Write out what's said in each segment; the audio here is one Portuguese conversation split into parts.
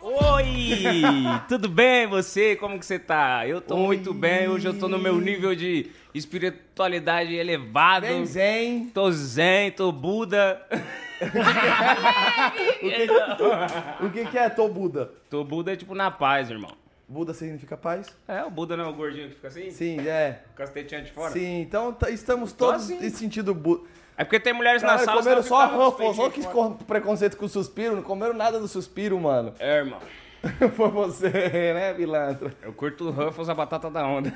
Oi! Tudo bem você? Como que você tá? Eu tô Oi. muito bem, hoje eu tô no meu nível de espiritualidade elevado. Bem zen. Tô zen, tô Buda. O que, que é Tô Buda? Tô Buda é tipo na paz, irmão. Buda significa paz? É, o Buda não é o gordinho que fica assim? Sim, é. Com as tetinhas de fora? Sim, então estamos todos assim. sentido Buda. É porque tem mulheres na Cara, sala comeram só Ruffles, olha que preconceito com o suspiro, não comeram nada do suspiro, mano. É, irmão. Foi você, né, pilantra? Eu curto Ruffles, a batata da onda.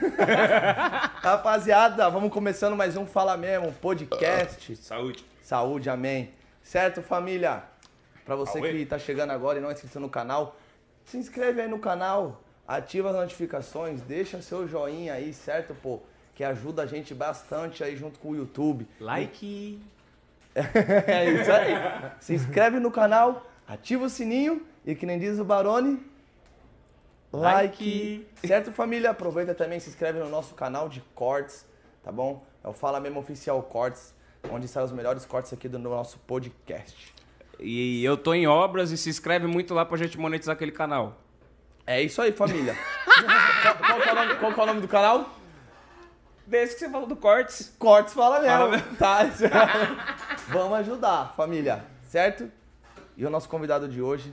Rapaziada, vamos começando mais um Fala Mesmo, podcast. Saúde. Saúde, amém. Certo, família? Pra você Aue. que tá chegando agora e não é inscrito no canal, se inscreve aí no canal, ativa as notificações, deixa seu joinha aí, certo, pô? Que ajuda a gente bastante aí junto com o YouTube. Like. É isso aí. Se inscreve no canal, ativa o sininho e que nem diz o Barone, like. Like. Certo, família? Aproveita também, se inscreve no nosso canal de cortes, tá bom? É o Fala Mesmo Oficial Cortes, onde saem os melhores cortes aqui do nosso podcast. E eu tô em obras e se inscreve muito lá pra gente monetizar aquele canal. É isso aí, família. qual, qual é nome, qual que é o nome do canal? Desse que você falou do cortes. Cortes Fala Mesmo. Fala Mesmo. Tá? Vamos ajudar, família, certo? E o nosso convidado de hoje,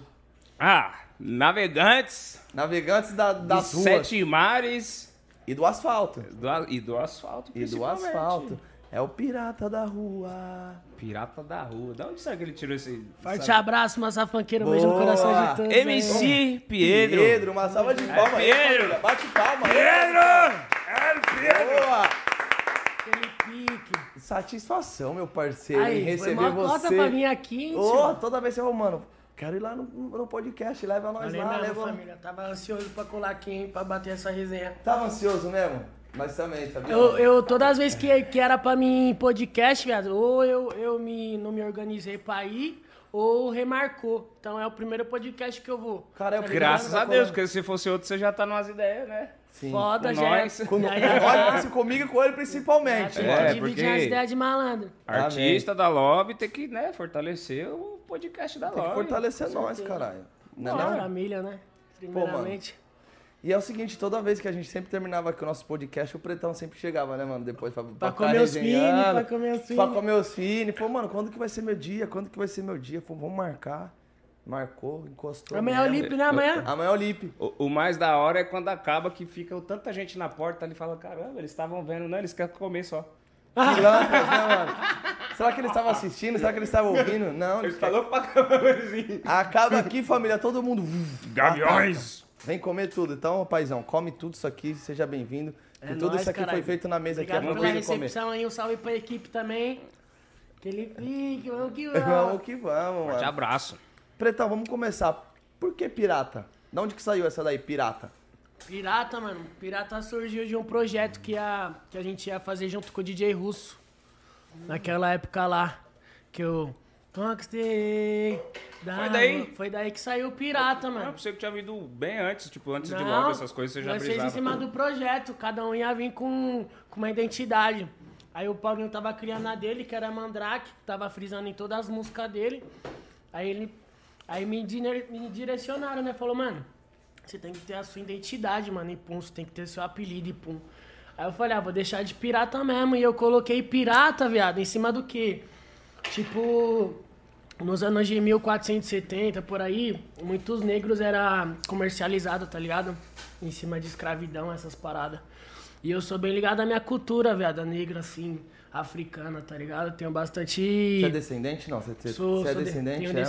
Ah, navegantes navegantes da, das ruas sete mares e do asfalto. do e do asfalto. E do asfalto. É o pirata da rua. Pirata da rua. Da onde será que ele tirou esse. Forte sabe? abraço, massa funkeiro, beijo no Boa. coração de todos. MC Pedro. Pedro, uma salva de palmas aí, Pedro. família. Bate palma aí. Pedro! É o Pedro! Boa! Aquele pique. Satisfação, meu parceiro, em Aí, foi receber uma você. cota pra vir aqui, hein, Ô, tio? toda vez você fala, mano, quero ir lá no, no podcast, leva nós Falei lá, mesmo, leva. família. Tava ansioso pra colar aqui, hein, pra bater essa resenha. Tava ansioso mesmo? Mas também, sabia? Eu, eu, todas as vezes que, que era pra mim em podcast, viado, ou eu, eu me, não me organizei pra ir, ou remarcou. Então é o primeiro podcast que eu vou. Cara, é o Tá primeiro Graças a. Deus, porque se fosse outro, você já tá numas ideias, né? Sim. Foda, Com já. nós. Com, com comigo e com ele principalmente. É, dividir as ideias de malandro. Artista da Lobby tem que, né, fortalecer o podcast da Tem que Lobby. fortalecer nós, caralho. Não, é Da não? família, né? Primeiramente. E é o seguinte, toda vez que a gente sempre terminava aqui o nosso podcast, o Pretão sempre chegava, né, mano? Depois pra, Pra ficar comer os fini, pra comer os Pra fini. comer os fini. Pô, mano, quando que vai ser meu dia? Quando que vai ser meu dia? Pô, vamos marcar. Marcou, encostou. Amanhã é o. Lipe, né? Amanhã? Amanhã é o Lipe. O, o mais da hora é quando acaba que fica tanta gente na porta ali e fala, caramba, eles estavam vendo, não, eles querem comer só. Pilantras, né, mano? Será que eles estavam assistindo? Será que eles estavam ouvindo? Não, eles falaram pra caramba, assim. Acaba aqui, família, todo mundo. Gaviões! Vem comer tudo. Então, paizão, come tudo isso aqui, seja bem-vindo. É que tudo nóis, isso aqui caralho. foi feito na mesa Obrigado aqui, é pra pela você comer. recepção aí, um salve pra equipe também. Aquele pique, vamos que vamos. Vamos que vamos, Forte mano. abraço. Pretão, vamos começar. Por que pirata? De onde que saiu essa daí, pirata? Pirata, mano. Pirata surgiu de um projeto que a, que a gente ia fazer junto com o DJ Russo. Naquela época lá. Que eu conquistei. da Foi daí? Foi daí que saiu o Pirata, Eu mano. pensei que tinha vindo bem antes, tipo, antes de Não, logo essas coisas, você já nós fez em cima do projeto, cada um ia vir com, com uma identidade. Aí o Paulinho tava criando a dele, que era Mandrake, que tava frisando em todas as músicas dele. Aí ele. Aí me, dire- me direcionaram, né? Falou, mano, você tem que ter a sua identidade, mano, e pum, você tem que ter seu apelido e pum. Aí eu falei, ah, vou deixar de pirata mesmo. E eu coloquei pirata, viado, em cima do quê? Tipo, nos anos de 1470, por aí, muitos negros era comercializado, tá ligado? Em cima de escravidão, essas paradas. E eu sou bem ligado à minha cultura, viado, negra, assim, africana, tá ligado? Tenho bastante... Você é descendente? Não, você, Sou, você é sou de- descendente? tenho é, mano?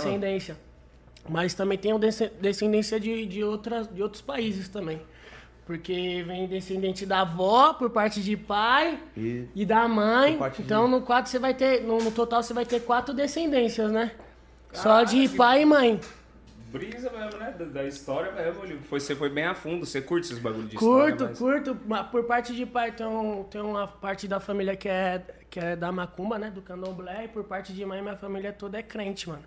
Mas também tenho desce- descendência de, de, outras, de outros países também. Porque vem descendente da avó por parte de pai E- e, da mãe. Parte de- Então no quatro você vai ter. No, no total você vai ter quatro descendências, né? Só de pai e mãe. Brisa mesmo, né? Da, da história mesmo. Foi, você foi bem a fundo, você curte esses bagulho de história. Curto, mas- curto. Mas Por parte de pai tem, um- tem uma parte da família que é, que é da macumba, né? Do candomblé. E por parte de mãe, minha família toda é crente, mano.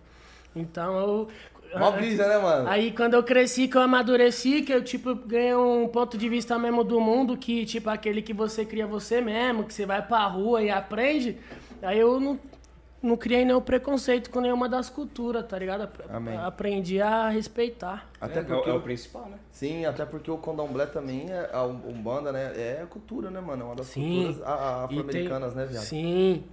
Então eu. Mó brisa, né, mano? Aí quando eu cresci, que eu amadureci, que eu, tipo, ganhei um ponto de vista mesmo do mundo, que, tipo, aquele que você cria você mesmo, que você vai pra rua e aprende, aí eu não... não criei nenhum preconceito com nenhuma das culturas, tá ligado? Amém. Aprendi a respeitar. Até é, porque é o o- principal, né? Sim, até porque o candomblé também é a Umbanda, né? É a cultura, né, mano? É uma das Sim. culturas afro-americanas, né, viado? Sim.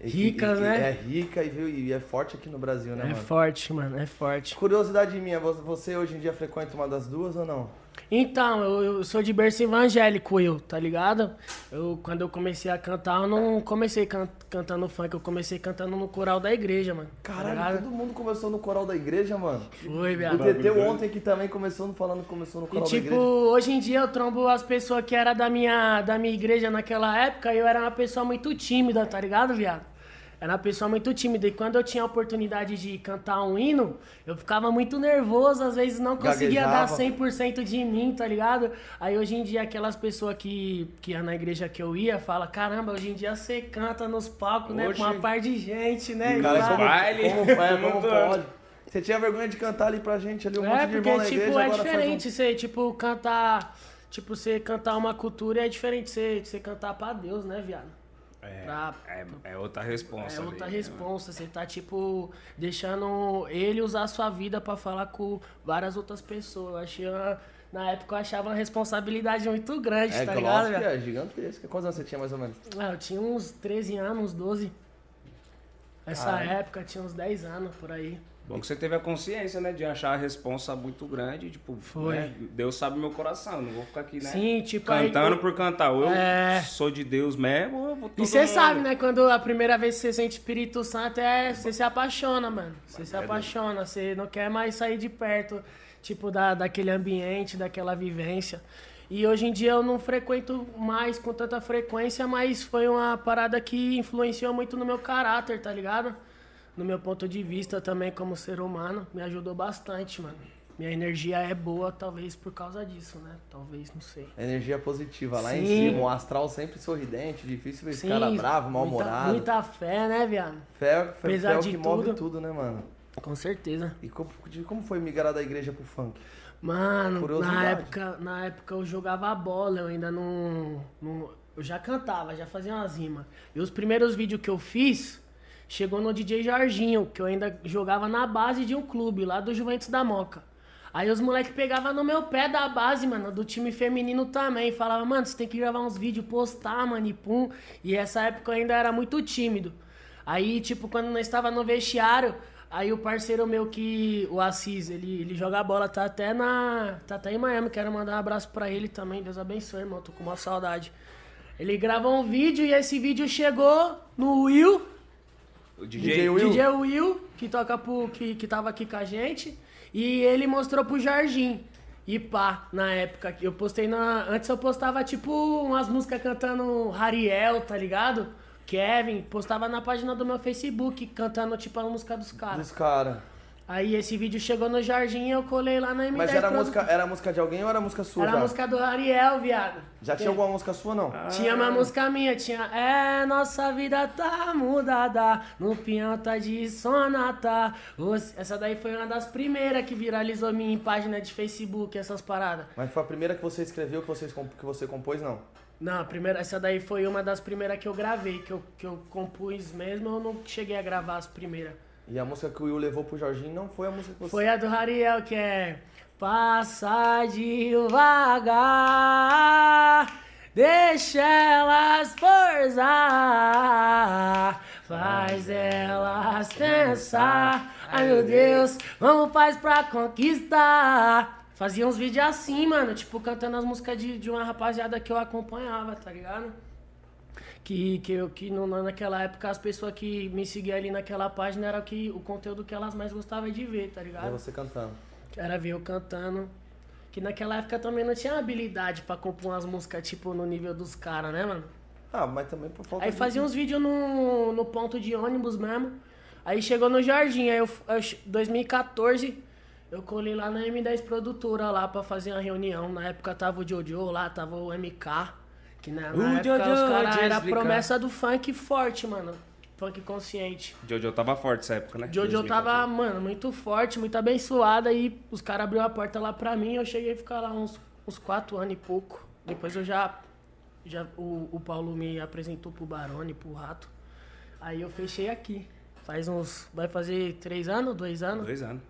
Ricas, e- e- né? É rica e, viu, e é forte aqui no Brasil, né, É mano? forte, mano, é forte. Curiosidade minha, vo- você hoje em dia frequenta uma das duas ou não? Então, eu, eu sou de berço evangélico, eu, tá ligado? Eu, quando eu comecei a cantar, eu não comecei can- cantando funk, eu comecei cantando no coral da igreja, mano. tá Caralho, ligado? todo mundo começou no coral da igreja, mano. Foi, O viado. TT ontem que também começou falando que começou no E coral da tipo, igreja. hoje em dia eu trombo as pessoas que eram da minha, da minha igreja naquela época e eu era uma pessoa muito tímida, tá ligado, viado? Era uma pessoa muito tímida. E quando eu tinha a oportunidade de cantar um hino, eu ficava muito nervoso, às vezes não conseguia dar Gaguejava. 100% de mim, tá ligado? Aí hoje em dia aquelas pessoas que, que ia na igreja que eu ia, fala, caramba, hoje em dia você canta nos palcos, né? Com uma par de gente, né? Cara, Lá- como, baile. como, é, como pode? Você tinha vergonha de cantar ali pra gente, ali um É, monte de porque, irmão na tipo, igreja, é diferente você, tipo, cantar. Tipo, você cantar uma cultura é diferente você, você cantar pra Deus, né, viado? É, Pra- é, é outra responsa. É outra ali, né? responsa. Você tá, tipo, deixando ele usar a sua vida pra falar com várias outras pessoas. Eu achei uma- Na época eu achava uma responsabilidade muito grande, um- tá É, ligado? viado? é gigantesca. Quantos anos você tinha mais ou menos? Ah, eu tinha uns 13 anos, uns 12. Nessa Caralho. época tinha uns 10 anos por aí. Bom que você teve a consciência, né, de achar a responsa muito grande, tipo, Foi. né, Deus sabe meu coração, não vou ficar aqui, né, Sim, tipo, aí- cantando por cantar, ou eu É. sou de Deus mesmo, eu vou E você sabe, né? Quando a primeira vez que você sente Espírito Santo, é você se apaixona, mano. Você se apaixona, você não quer mais sair de perto, tipo, da, daquele ambiente, daquela vivência. E hoje em dia eu não frequento mais com tanta frequência, mas foi uma parada que influenciou muito no meu caráter, tá ligado? No meu ponto de vista também como ser humano, me ajudou bastante, mano. Minha energia é boa, talvez por causa disso, né? Talvez, não sei. Energia positiva lá em Sim. cima, o astral sempre sorridente, difícil ver esse cara bravo, muita, mal-humorado. muita fé, né, viado? Fé, fé, Apesar fé é o que move tudo. tudo, né, mano? Com certeza. E como, como foi migrar da igreja pro funk? Mano, na época, na época eu jogava bola, eu ainda não, não- Eu já cantava, já fazia umas rimas. E os primeiros vídeos que eu fiz chegou no DJ Jorginho, que eu ainda jogava na base de um clube, lá do Juventus da Moca. Aí os moleques pegavam no meu pé da base, mano, do time feminino também. Falava, mano, você tem que gravar uns vídeos, postar, mano, e pum. E essa época eu ainda era muito tímido. Aí, tipo, quando nós estava no vestiário, aí o parceiro meu que, o Assis, ele, ele joga bola, tá até na. tá até em Miami, quero mandar um abraço pra ele também. Deus abençoe, irmão, tô com uma saudade. Ele gravou um vídeo e esse vídeo chegou no Will, O DJ DJ, Will. DJ Will, que toca pro. Que, que tava aqui com a gente. E ele mostrou pro Jardim. E pá, na época, eu postei na. Antes eu postava tipo umas músicas cantando Hariel, tá ligado? Kevin, postava na página do meu Facebook, cantando tipo a música dos caras. Dos caras. Aí esse vídeo chegou no Jardim e eu colei lá na M10. Mas era música, era música de alguém ou era música sua? Era já? a música do Ariel, viado. Já tinha alguma música sua, não? Tinha uma música minha, tinha É, nossa vida tá mudada, no pinhão tá de sonata. Essa daí foi uma das primeiras que viralizou minha página de Facebook, essas paradas. Mas foi a primeira que você escreveu, que você, que você compôs, não? Não, a primeira, essa daí foi uma das primeiras que eu gravei, que eu, que eu compus mesmo, eu não cheguei a gravar as primeiras. E a música que o Will levou pro Jorginho não foi a música que você... Foi a do Ariel, que é Passa devagar, deixa elas forçar, faz elas pensar. Ai meu Deus, vamos faz pra conquistar. Fazia uns vídeos assim, mano, tipo cantando as músicas de, de uma rapaziada que eu acompanhava, tá ligado? Que, que, eu, que no, naquela época as pessoas que me seguiam ali naquela página era que, o conteúdo que elas mais gostavam de ver, tá ligado? você cantando. Era ver eu cantando. Que naquela época também não tinha habilidade pra compor umas músicas, tipo, no nível dos caras, né, mano? Ah, mas também por falta Aí de... fazia uns vídeos no, no ponto de ônibus mesmo. Aí chegou no Jardim, aí eu, eu 2014, eu colei lá na M10 Produtora lá pra fazer uma reunião. Na época tava o Jojo lá, tava o MK. Que na, na O época Jojo, os caras era a promessa do funk forte, mano. Funk consciente. Jojo tava forte essa época, né? Jojo 2014. tava, mano, muito forte, muito abençoada. E os caras abriu a porta lá pra mim. Eu cheguei a ficar lá uns, uns quatro anos e pouco. Depois eu já. já o, o Paulo me apresentou pro Barone, pro Rato. Aí eu fechei aqui. Faz uns. Vai fazer três anos, dois anos? Dois anos.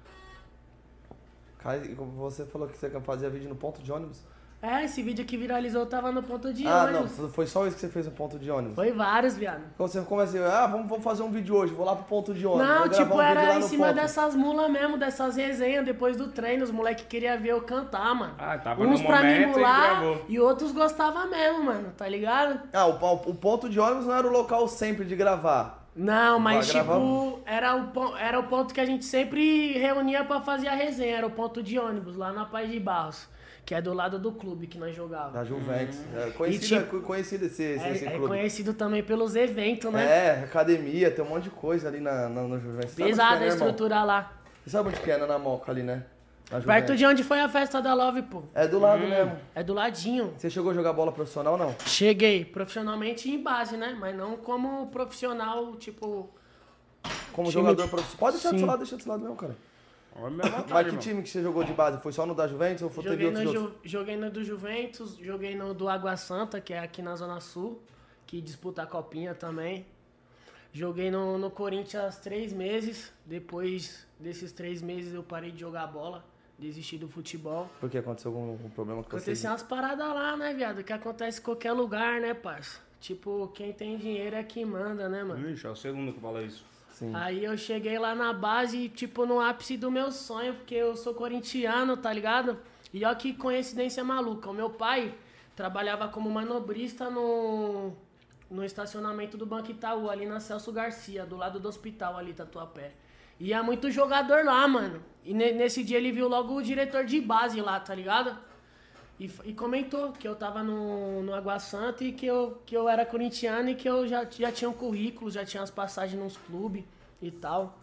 Cara, como você falou que você fazia vídeo no ponto de ônibus. É, esse vídeo que viralizou tava no ponto de ah, ônibus. não, foi só isso que você fez no ponto de ônibus. Foi vários, viado. Então você começa assim, ah, vamos, vamos fazer um vídeo hoje, vou lá pro ponto de ônibus. Não, tipo, um era em cima ponto. dessas mulas mesmo, dessas resenhas, depois do treino, os moleques queriam ver eu cantar, mano. Ah, tava Uns no pra me momento e e outros gostavam mesmo, mano, tá ligado? Ah, o, o ponto de ônibus não era o local sempre de gravar. Não, mas tipo, gravamos. era o, era o ponto que a gente sempre reunia pra fazer a resenha, era o ponto de ônibus, lá na Paz de Barros, que é do lado do clube que nós jogávamos. Da Juventus. É, E, conhecido, tipo, conhecido esse, esse, esse É, é clube. conhecido também pelos eventos, né? É, academia, tem um monte de coisa ali na, na, no Juventus. Sabe onde Pesada que a é, né, irmão? estrutura lá. Você sabe onde que é, né, na Moca ali, né? Na Perto de onde foi a festa da Love, pô. É do lado mesmo. É do ladinho. Você chegou a jogar bola profissional ou não? Cheguei profissionalmente em base, né? Mas não como profissional, tipo. Como Time jogador de- profissional. Pode deixar do Sim. seu lado, deixa do seu lado mesmo, cara. Vontade, Mas que irmão. time que você jogou de base? Foi só no da Juventus ou foi teve Joguei outros no, outros? Ju- joguei no do Juventus, joguei no do Água Santa, que é aqui na Zona Sul, que disputa a copinha também. Joguei no, no Corinthians três meses. Depois desses três meses eu parei de jogar bola, desisti do futebol. Porque aconteceu algum, algum problema com você? Aconteceu umas paradas lá, né, viado? Que acontece em qualquer lugar, né, parça? Tipo, quem tem dinheiro é quem manda, né, mano? Ixi, é o segundo que fala isso. Sim. Aí eu cheguei lá na base, tipo, no ápice do meu sonho, porque eu sou corintiano, tá ligado? E ó que coincidência maluca. O meu pai trabalhava como manobrista no, no estacionamento do Banco Itaú, ali na Celso Garcia, do lado do hospital ali, Tatuapé. Ia muito jogador lá, mano. E ne- nesse dia ele viu logo o diretor de base lá, tá ligado? E, e comentou que eu tava no, no Água Santa e que eu, que eu era corintiano e que eu já, já tinha um currículo, já tinha as passagens nos clubes e tal.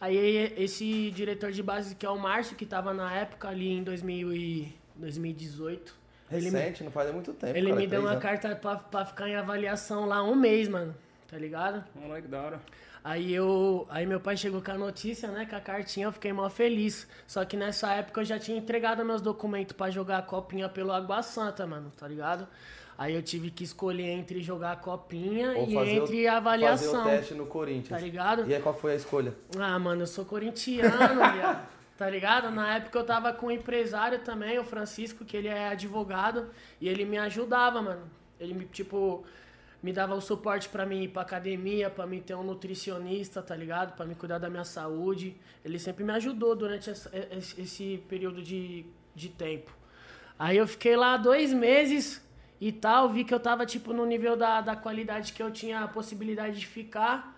Aí esse diretor de base, que é o Márcio, que tava na época ali em 2000 e 2018, ele me, Recente, não faz muito tempo. ele cara, me deu uma anos. carta pra, pra ficar em avaliação lá um mês, mano. Tá ligado? Moleque da hora. Aí eu. Aí meu pai chegou com a notícia, né? Com a cartinha, eu fiquei mó feliz. Só que nessa época eu já tinha entregado meus documentos pra jogar a copinha pelo Água Santa, mano, tá ligado? Aí eu tive que escolher entre jogar a copinha Ou e o- entre a avaliação. Fazer o teste no Corinthians. Tá ligado? E aí qual foi a escolha? Ah, mano, eu sou corintiano, viado. Tá ligado? Na época eu tava com um empresário também, o Francisco, que ele é advogado, e ele me ajudava, mano. Ele me, tipo, me dava o suporte pra mim ir pra academia, pra mim ter um nutricionista, tá ligado? Pra me cuidar da minha saúde. Ele sempre me ajudou durante essa- esse, período de, de tempo. Aí eu fiquei lá dois meses e tal, vi que eu tava, tipo, no nível da, da qualidade que eu tinha a possibilidade de ficar.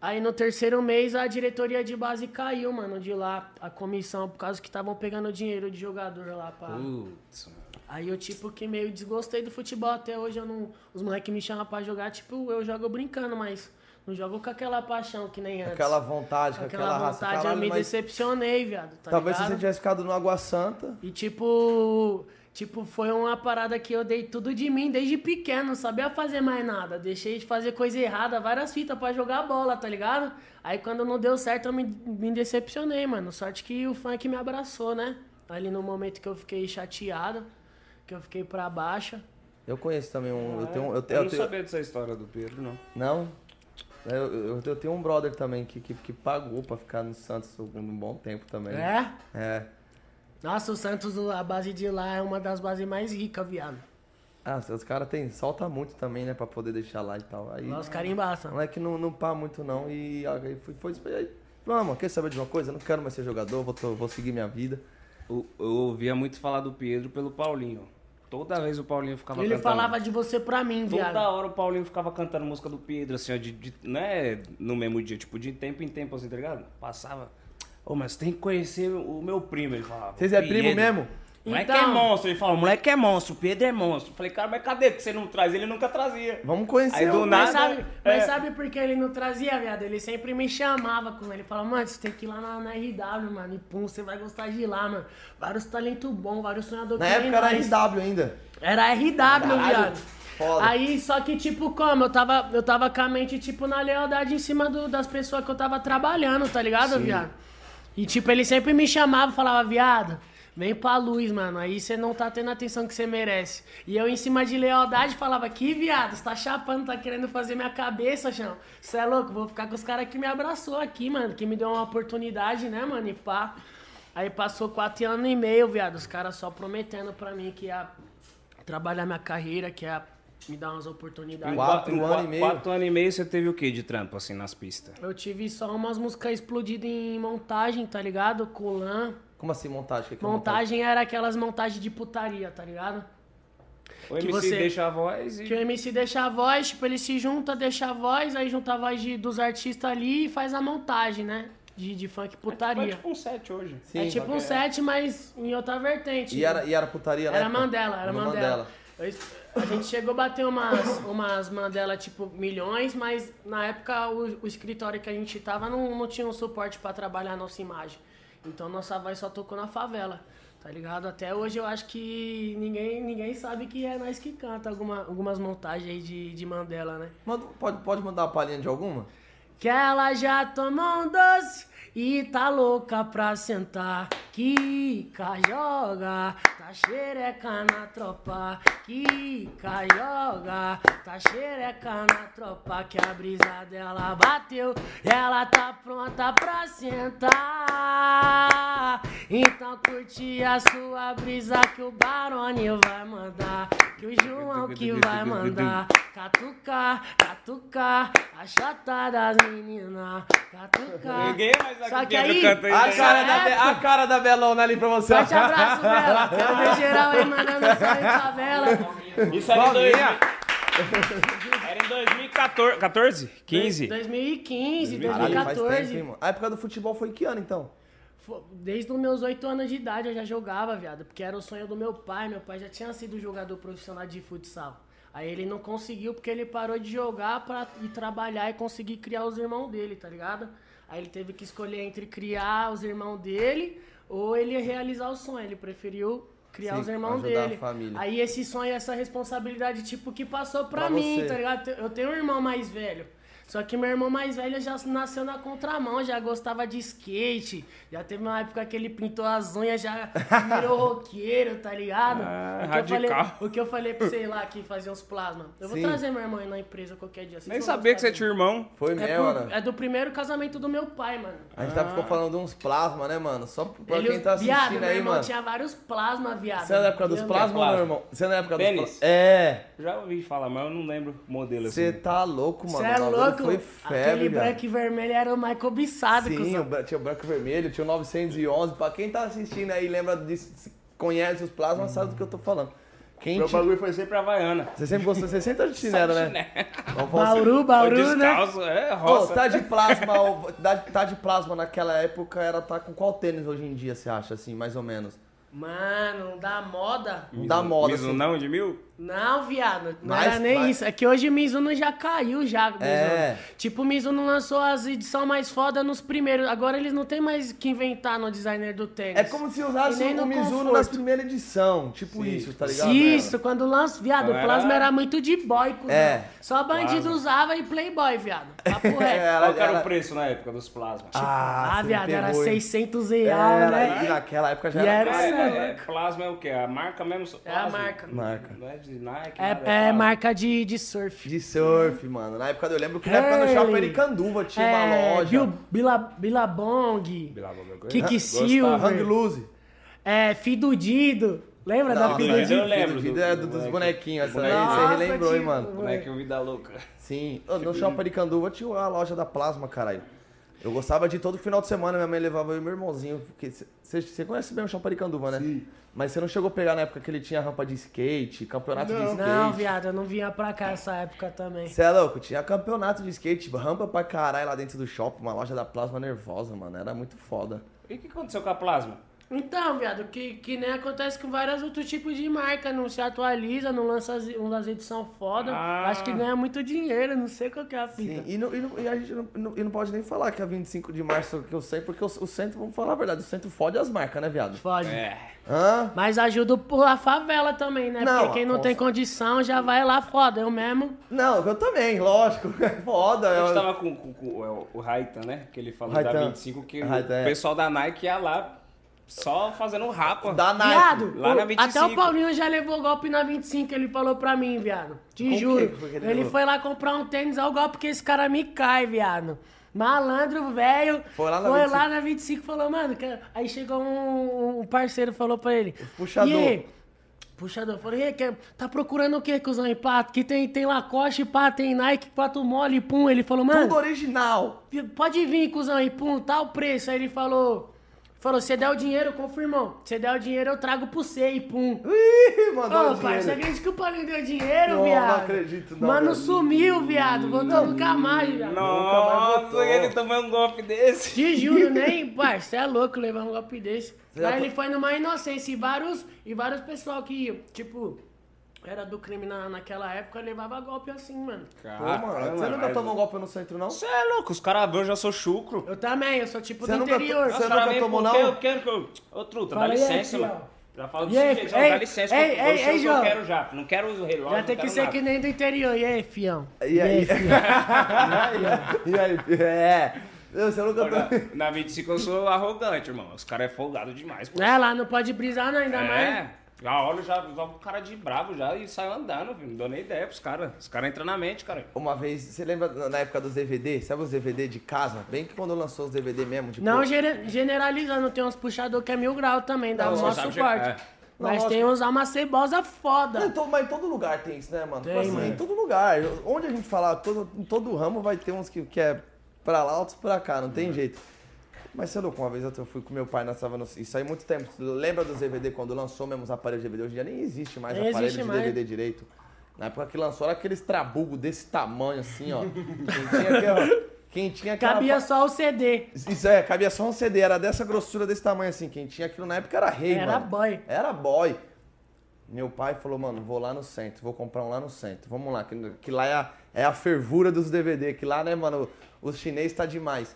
Aí no terceiro mês a diretoria de base caiu, mano, de lá, a comissão, por causa que estavam pegando dinheiro de jogador lá pra. Putz. Aí eu, tipo, que meio desgostei do futebol. Até hoje eu não. Os moleques me chamam pra jogar, tipo, eu jogo brincando, mas não jogo com aquela paixão que nem antes. Aquela vontade, com Aquela aquela, raça. vontade, eu Caralho, me mas decepcionei, viado. Tá Talvez se ligado? você tivesse ficado no Água Santa. E tipo, tipo, foi uma parada que eu dei tudo de mim desde pequeno, não sabia fazer mais nada. Deixei de fazer coisa errada, várias fitas pra jogar bola, tá ligado? Aí quando não deu certo eu me, me decepcionei, mano. Sorte que o funk me abraçou, né? Ali no momento que eu fiquei chateado, que eu fiquei pra baixo. Eu conheço também um. Eu tenho, eu Eu tenho, não eu tenho- sabia dessa história do Pedro, não. Não? Eu, eu, eu tenho um brother também que, que, que pagou pra ficar no Santos por um bom tempo também. É? É. Nossa, o Santos, a base de lá é uma das bases mais ricas, viado. Ah, os caras tem, solta muito também, né? Pra poder deixar lá e tal. Aí, Lá os caras embaçam. não é que não, não pá muito não. E aí foi, foi, foi aí, não, mano, quer saber de uma coisa? Eu não quero mais ser jogador, vou, tô- vou seguir minha vida. Eu, eu ouvia muito falar do Pedro pelo Paulinho. Toda vez o Paulinho ficava Ele cantando. falava de você pra mim, viado. Toda hora o Paulinho ficava cantando música do Pedro, assim, ó, de, de- não é no mesmo dia, tipo, de tempo em tempo, assim, tá ligado? Passava. Ô, mas tem que conhecer o meu primo, ele falava. Vocês é primo mesmo? O moleque Então- é monstro. Ele fala, o moleque é monstro, o Pedro é monstro. Eu falei, cara, mas cadê que você não traz? Ele nunca trazia. Vamos conhecer. Aí do nada- Mas sabe, mas é. sabe por que ele não trazia, viado? Ele sempre me chamava com ele. Falava, mano, você tem que ir lá na, na RW, mano. E pum, você vai gostar de ir lá, mano. Vários talentos bons, vários sonhadores Na época era nós. RW ainda. Era RW, Caralho, viado. foda. Aí, só que, tipo, como? Eu tava, eu tava com a mente, tipo, na lealdade em cima do- das pessoas que eu tava trabalhando, tá ligado, viado? E, tipo, ele sempre me chamava e falava, viado, Vem pra luz, mano. Aí você não tá tendo a atenção que você merece. E eu, em cima de lealdade, falava: Que viado, você tá chapando, tá querendo fazer minha cabeça, chão. Você é louco? Vou ficar com os caras que me abraçou aqui, mano. Que me deu uma oportunidade, né, mano? E pá. Aí passou quatro anos e meio, viado. Os caras só prometendo pra mim que ia trabalhar minha carreira, que ia me dar umas oportunidades. Quatro Em anos e meio. Quatro anos e meio você teve o que de trampo, assim, nas pistas? Eu tive só umas músicas explodidas em montagem, tá ligado? Colan. Como assim, montagem? O que que é Montagem era aquelas montagens de putaria, tá ligado? O Que MC você- deixa a voz e... Que o MC deixa a voz, tipo, ele se junta, deixa a voz, aí junta a voz de- dos artistas ali e faz a montagem, né? De, de funk É putaria. tipo um set hoje. Sim, é tipo um set, mas em outra vertente. E era, e era putaria, né? Era Mandela, era No Mandela. Eu A gente chegou a bater umas, umas Mandela, tipo, milhões, mas na época o, o escritório que a gente tava não, não tinha um suporte pra trabalhar a nossa imagem. Então nossa voz só tocou na favela, tá ligado? Até hoje eu acho que ninguém, ninguém sabe que é nós que canta alguma, algumas montagens aí de, de Mandela, né? Manda- pode, pode mandar uma palhinha de alguma? Que ela já tomou um doce e tá louca pra sentar. Kika joga, tá xereca na tropa. Kika joga, tá xereca na tropa. Que a brisa dela bateu ela tá pronta pra sentar. Então curte a sua brisa que o Barone vai mandar. Que o João que vai mandar. Catucar, catucar, a chata das meninas. Catucar. Ninguém mais Só que aí- A ainda. cara, da, a cara da Belona ali pra você. Forte abraço, Bela. Ver geral aí mandando salve pra Bela. Isso era em Bolinha. 2000. Era em 2014, 14? 15? 2015, Caralho, faz 2014. tempo? A época do futebol foi que ano, então? Desde os meus 8 anos de idade eu já jogava, viado. Porque era o sonho do meu pai. Meu pai já tinha sido jogador profissional de futsal. Aí ele não conseguiu porque ele parou de jogar pra ir trabalhar e conseguir criar os irmãos dele, tá ligado? Aí ele teve que escolher entre criar os irmãos dele ou ele realizar o sonho. Ele preferiu criar Sim, os irmãos dele. Aí esse sonho, essa responsabilidade, tipo, que passou pra, Pra mim, você. tá ligado? Eu tenho um irmão mais velho. Só que meu irmão mais velho já nasceu na contramão, já gostava de skate. Já teve uma época que ele pintou as unhas, já virou roqueiro, tá ligado? Ah, o, que eu falei, radical. o que eu falei pra você lá que fazia uns plasma. Eu vou Sim. trazer meu irmão aí na empresa qualquer dia. vocês Nem sabia que você tinha irmão. Foi é, mesmo, mano. é do primeiro casamento do meu pai, mano. A gente tá, ficou falando de uns plasma, né, mano? Só pra Ele- quem tá assistindo viado, meu aí, irmão mano. tinha vários plasma, viado. Você é da época dos plasma, plasma? meu irmão? Você é da época Tênis? dos plasma? É. Já ouvi falar, mas eu não lembro o modelo Você assim. tá louco, mano. Você é louco? Foi Aquele febre, velho. branco e vermelho era o Michael Bissado, Sim, o tinha o branco e vermelho, tinha o 911. Pra quem tá assistindo aí, lembra disso, conhece os plasmas, sabe do que eu tô falando. Quem Meu bagulho foi sempre Havaiana. Você sempre gostou, você sempre tá de chinelo, né? Vamos falar assim. Bauru, Bauru, né? descalço, é Ô, roça. tá de plasma, tá de plasma naquela época, era tá com qual tênis hoje em dia, você acha, assim, mais ou menos? Mano, da moda. Da moda, Mizuno assim. não de mil? Não, viado. Não Mas- era nem mas- isso. É que hoje o Mizuno já caiu já. Mizuno. É. Tipo, o Mizuno lançou as edições mais foda nos primeiros. Agora eles não tem mais que inventar no designer do tênis. É como se usasse nem o no Mizuno conforto. nas primeiras edição, tipo isso, tá ligado? Isso, quando lança. Viado, o plasma era- era muito de boy, cuzão. É. Só bandido Plasma. usava e playboy, viado. Papo reto. É, Qual era o preço na época dos plasmas? Ah, ah, me viado, era pegou, hein? 600 reais, Era, né? e naquela época já E era. era- Ah, é, é é, plasma é o quê? A marca mesmo? É a Plasma? marca. Marca. Não é de Nike, É, nada, é plasma. marca de, de surf. De surf, mano. Na época eu lembro que na época do Hey. Shopping Aricanduva tinha uma É, loja. Bil- Bila- Bilabong. Bilabong, eu Kiki. Silver. Hang Loose. É, Fidudido. Lembra da Não, Fidudido Fidudido? eu lembro Fidudido do- é do do- dos bonequinhos. Essa Bonequinho. você relembrou, hein, mano. Bonequinho Vida Louca. Sim. No Shopping Aricanduva tinha a loja da Plasma, caralho. Eu gostava de todo final de semana, minha mãe levava eu e meu irmãozinho. porque Você conhece bem o Shopping Aricanduva, né? Sim. Mas você não chegou a pegar na época que ele tinha rampa de skate, campeonato de skate. Não, viado, eu não vinha pra cá essa época também. Você é louco, tinha campeonato de skate, rampa pra caralho lá dentro do shopping, uma loja da Plasma nervosa, mano. Era muito foda. E o que aconteceu com a plasma? Então, viado, que, que nem acontece com vários outros tipos de marca. Não se atualiza, não lança as, umas edições foda. Ah. Acho que ganha muito dinheiro, não sei qual que é a fita. Sim, e, não, e, não- e a gente não, não- e não pode nem falar que é 25 de março que eu sei, porque o, o centro, vamos falar a verdade, o centro fode as marcas, né, viado? Fode. É. Hã? Mas ajuda a favela também, né? Não, Porque quem não tem condição já vai lá foda. Eu mesmo. Não, eu também, lógico. É foda. A gente eu- tava com, com- com o- o Raitan, né? Que ele falou Raitan. da 25, que Raitan, o é. pessoal da Nike ia lá só fazendo rapa. Da Nike. Viado, lá na o- 25. até o Paulinho já levou golpe na 25, ele falou pra mim, viado. Te Com juro. que que ele foi lá comprar um tênis, olha o golpe que esse cara me cai, viado. Malandro, velho. Foi lá na foi 25. lá na 25 e falou, mano, que- aí chegou um, um parceiro falou pra ele. puxador. E? Puxador, falei, e aí, quer- tá procurando o que, cuzão, e pá? Que tem, tem Lacoste, pá, tem Nike, pato mole, pum. Ele falou, mano, Tudo original. Pode vir, cuzão, e pum, tá o preço. Aí ele falou. Falou, você der o dinheiro, confirmou. Você der o dinheiro, eu trago pro você e pum. Ih, mandou Ô, o pai, você acredita que o Paulinho deu dinheiro, Não, viado? não acredito, não, Mano, sumiu, viado. Voltou nunca mais, viado. Nossa, ele tomou um golpe desse. Te juro, nem, pai, você é louco levar um golpe desse. To- ele foi numa inocência e vários, e vários pessoal que, tipo, era do crime na, naquela época levava golpe assim, mano. Pô, mano, você nunca tomou um golpe no centro, não? Você é louco, os caras eu já sou chucro. Eu também, eu sou tipo Você do nunca interior. você nunca tomou, não? Eu quero que eu... Ô, truta, dá aí, licença, fiel. mano. Já falo desse aí, ei, dá licença, ei, que eu ei, ei, que eu João. quero já. Não quero o relógio, Já tem que ser nada. que nem do interior. E aí, fião? E aí? fião? E aí? É. Você nunca Na, tomou. na 25 eu sou arrogante, irmão. Os caras é folgado demais, pô. É, lá não pode brisar, não, ainda mais. É, já olho, já jogo o cara de bravo já e saio andando, filho. Não dou nem ideia pros caras. Os caras entram na mente, cara. Uma vez, você lembra na época dos DVD? Sabe os DVD de casa? Bem que quando lançou os DVD mesmo, tipo... Não gene- generalizando, tem uns puxador que é mil grau também, dá Não, o maior sabe que- suporte. é. Não, Mas lógico. tem uns almacebosa Não, em foda. todo- mas em todo lugar tem isso, né, mano? Tem, Tipo assim, mano. em todo lugar. Onde a gente falar, todo, em todo ramo vai ter uns que, que é pra lá, outros pra cá, não tem jeito. Mas você é louco, uma vez eu fui com meu pai, nós tava no, isso aí há muito tempo. Lembra dos DVD quando lançou mesmo os aparelhos de DVD? Hoje em dia nem existe mais Nem aparelho existe de mais. DVD direito. Na época que lançou era aqueles trabugo desse tamanho assim, ó. Quem tinha, aquela- quem tinha aquela Cabia só o CD. Isso é, cabia só um CD, era dessa grossura desse tamanho assim. Quem tinha aquilo na época era rei, Era mano. boy. Era boy. Meu pai falou, mano, vou lá no centro, vou comprar um lá no centro. Vamos lá, que, que lá é a, é a fervura dos DVD, que lá, né, mano, os chinês tá demais.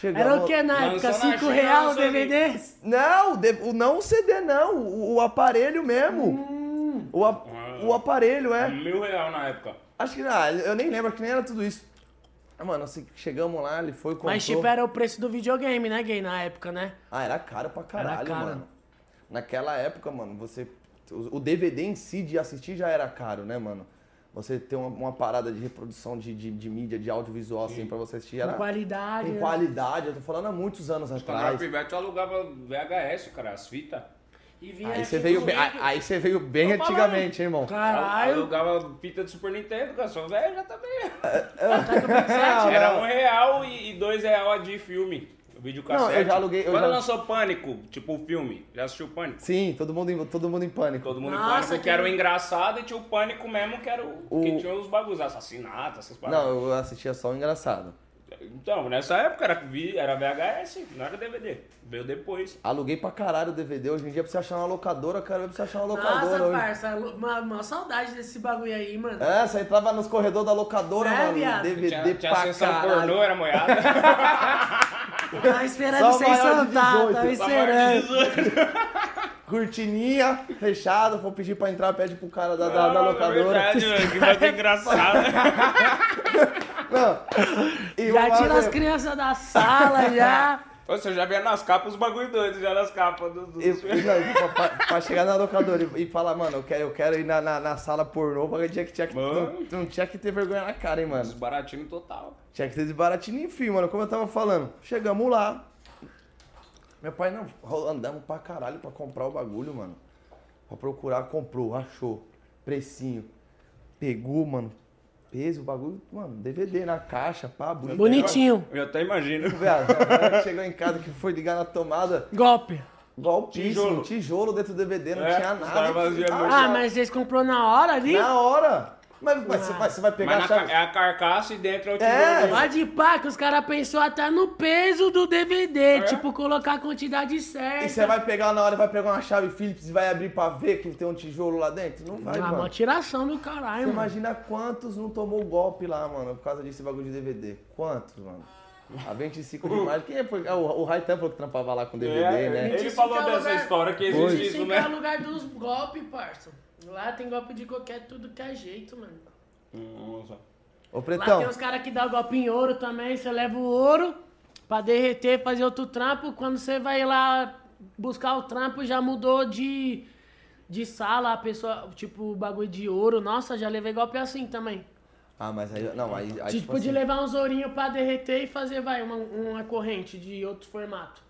Chegamos... Era o que na época? na 5 China, real o. DVD? Não, o de- o, não o CD, não, o, o aparelho mesmo. Hum. O, a- o aparelho, é. Mil real na época. Acho que, ah, eu nem lembro, acho que nem era tudo isso. Ah, Mano, assim, chegamos lá, ele foi, comprou... Mas tipo, era o preço do videogame, né, gay, na época, né? Ah, era caro pra caralho, caro. mano. Naquela época, mano, você. O DVD em si de assistir já era caro, né, mano? Você ter uma, uma parada de reprodução de, de, de mídia, de audiovisual, assim, pra você assistir era. Com qualidade. com né? qualidade, eu tô falando há muitos anos Quando eu era atrás. eu alugava VHS, cara, as fitas. E vinha Aí você veio bem, aí você veio bem Tô falando. antigamente, hein, irmão? Caralho. Alugava fita de Super Nintendo, cara. Sou velho já também. Não, Era não. um real e e dois real a de filme. O vídeo Não, cassete. eu já aluguei- eu Quando já- lançou Pânico, tipo o filme, já assistiu Pânico? Sim, todo mundo, em- todo mundo em pânico. Todo mundo Nossa, em Pânico, que... que- era o engraçado e tinha o Pânico mesmo, que era o... O- Que tinha os bagulhos, assassinatos, essas paradas. Não, eu assistia só o engraçado. Então, nessa época era, vi- era VHS, não era DVD. Veio depois. Aluguei pra caralho o DVD. Hoje em dia, pra você achar uma locadora, cara, pra você achar uma locadora. Nossa, hoje. parça, uma, uma saudade desse bagulho aí, mano. É, você entrava nos corredores da locadora, É, mano. viado. DVD Tinha, tinha pra caralho. pornô, era moiada. Tava esperando Só de soltar, 18. tava esperando. 18. Cortininha, fechado, vou pedir pra entrar, pede pro cara da, da, da Ah, locadora. verdade, mano, que bagulho engraçado. Não. E Já tira as crianças da sala, já. Você eu já via nas capas os bagulho doidos, já nas capas do... do... Não, pra, pra- chegar na locadora e, e falar, mano, eu quero, eu quero ir na, na, na sala pornô, porque tinha que, tinha que, Mano. não, não tinha que ter vergonha na cara, hein, mano. Desbaratinho total. Tinha que ter desbaratinho, enfim, mano, como eu tava falando. Chegamos lá. Meu pai, não, andamos pra caralho pra comprar o bagulho, mano. Pra procurar, comprou, achou. Precinho. Pegou, mano. Peso, o bagulho, mano, DVD na caixa, pá, bonito. Bonitinho. Eu até imagino. Que chegou em casa que foi ligar na tomada, Golpe. golpíssimo, Tijolo. tijolo, dentro do DVD, não É, tinha nada. Ah. Ah, mas vocês comprou na hora ali? Na hora. Mas, mas você, vai, você vai pegar Mas a na chave... ca- é a carcaça e dentro é o É. tijolo. Pode pá, que os caras pensou até no peso do DVD. Tipo, colocar a quantidade certa. E você vai pegar na hora, vai pegar uma chave Phillips e vai abrir pra ver que tem um tijolo lá dentro? Não vai, Ah, mano. uma tiração do Você caralho, mano. imagina quantos não tomou golpe lá, mano, por causa desse bagulho de DVD? Quantos, mano? A 25 de maio. Quem é? foi- é, O, o Raitan falou que trampava lá com DVD, É, né? Ele falou que é o dessa lugar- história que existe isso, que é o né? lugar dos golpes, parça. Lá tem golpe de qualquer tudo que é jeito, mano. Nossa. Ô, Lá Pretão, tem uns caras que dão golpe em ouro também. Você leva o ouro pra derreter, fazer outro trampo. Quando você vai lá buscar o trampo, já mudou de, de sala, a pessoa, tipo, bagulho de ouro. Nossa, já levei golpe assim também. Ah, mas aí. Não, aí. aí tipo, tipo de assim, levar uns ourinhos pra derreter e fazer, vai, uma, uma corrente de outro formato.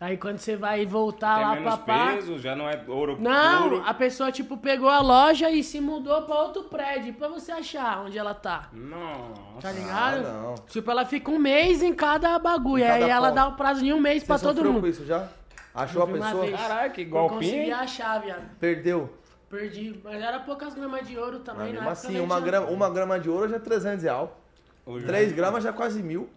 Aí quando você vai voltar Tem lá menos pra pá. peso, já não é ouro Não, puro. a pessoa, tipo, pegou a loja e se mudou pra outro prédio, pra você achar onde ela tá. Nossa. Tá ligado? Ah, não. Tipo, ela fica um mês em cada bagulho. Em cada aí ela dá o prazo de um mês Você pra todo mundo. com isso já? Achou a uma pessoa? vez. Caralho, que golpinho. consegui hein? achar, viado. Perdeu. Perdi. Mas era poucas gramas de ouro Mas também, mesmo na assim, época uma grama, uma grama de ouro já é 300 real. Hoje 3 é- gramas já é quase mil.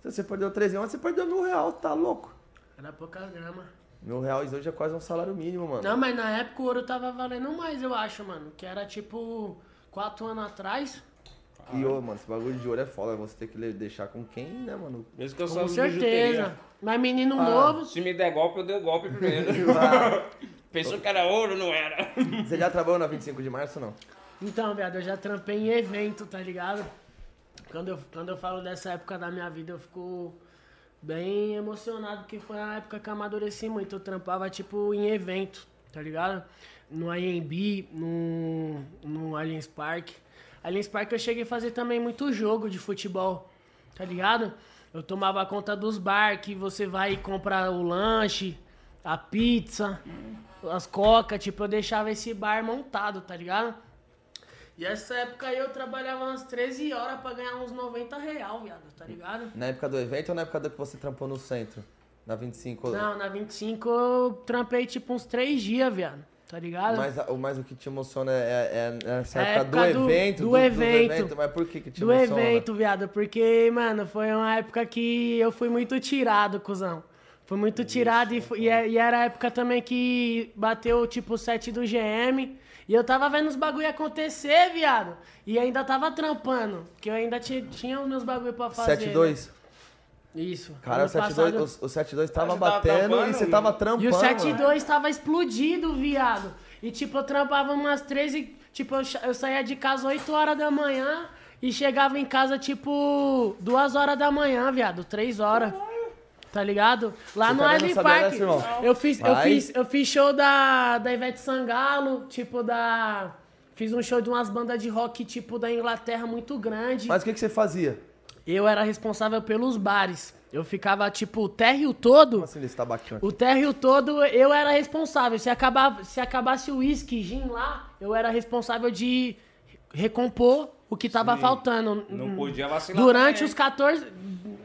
Se você perdeu 3 gramas, você perdeu mil real, tá louco? Era poucas gramas. Mil reais hoje é quase um salário mínimo, mano. Não, mas na época o ouro tava valendo mais, eu acho, mano. Que era tipo, quatro anos atrás. E, ô, mano, esse bagulho de ouro é foda. Você tem que deixar com quem, né, mano? Isso que eu Com certeza. Mas menino Ah. novo. Se me der golpe, eu dei o golpe primeiro. Pensou que era ouro, não era. Você já trabalhou na 25 de março, não? Então, viado, eu já trampei em evento, tá ligado? Quando eu, quando eu falo dessa época da minha vida, eu fico bem emocionado, porque foi a época que eu amadureci muito. Eu trampava, tipo, em evento, tá ligado? No IMB, no, no Allianz Park. Allianz Park eu cheguei a fazer também muito jogo de futebol, tá ligado? Eu tomava conta dos bar, que você vai e compra o lanche, a pizza, as coca, tipo, eu deixava esse bar montado, tá ligado? E essa época aí eu trabalhava umas 13 horas pra ganhar uns 90 real, viado, tá ligado? Na época do evento ou na época do que você trampou no centro? Na 25? Não, na 25 eu trampei tipo uns 3 dias, viado, tá ligado? Mas, mas o que te emociona é, é, é essa É época, época do, do- evento, do evento. Mas por que que te Do emociona? evento, viado, porque, mano, foi uma época que eu fui muito tirado, cuzão. Fui muito tirado e, e, é- e era a época também que bateu tipo o set do GM. E eu tava vendo os bagulho acontecer, viado. E ainda tava trampando. Que eu ainda ti- tinha os meus bagulho pra fazer. 7-2? né? Isso. Cara, o Ano 7-2 passado- o, o 7-2 tava tava batendo trampando, e você tava trampando. E o mano. 72 tava explodido, viado. E tipo, eu trampava umas 13. Tipo, eu, eu saía de casa 8 horas da manhã e chegava em casa, tipo, 2 horas da manhã, viado. 3 horas. Tá ligado? Lá Você no Island sabia Park. dessa, irmão? eu fiz, eu fiz, eu fiz show da, da Ivete Sangalo, tipo, da. Fiz um show de umas bandas de rock, tipo, da Inglaterra muito grande. Mas o que, que você fazia? Eu era responsável pelos bares. Eu ficava, tipo, o térreo todo. Como assim desse tabaquinho aqui? O térreo todo eu era responsável. Se, acabava, se acabasse o uísque, gin lá, eu era responsável de recompor o que tava Sim. faltando. Não podia vacilar Durante também. os 14.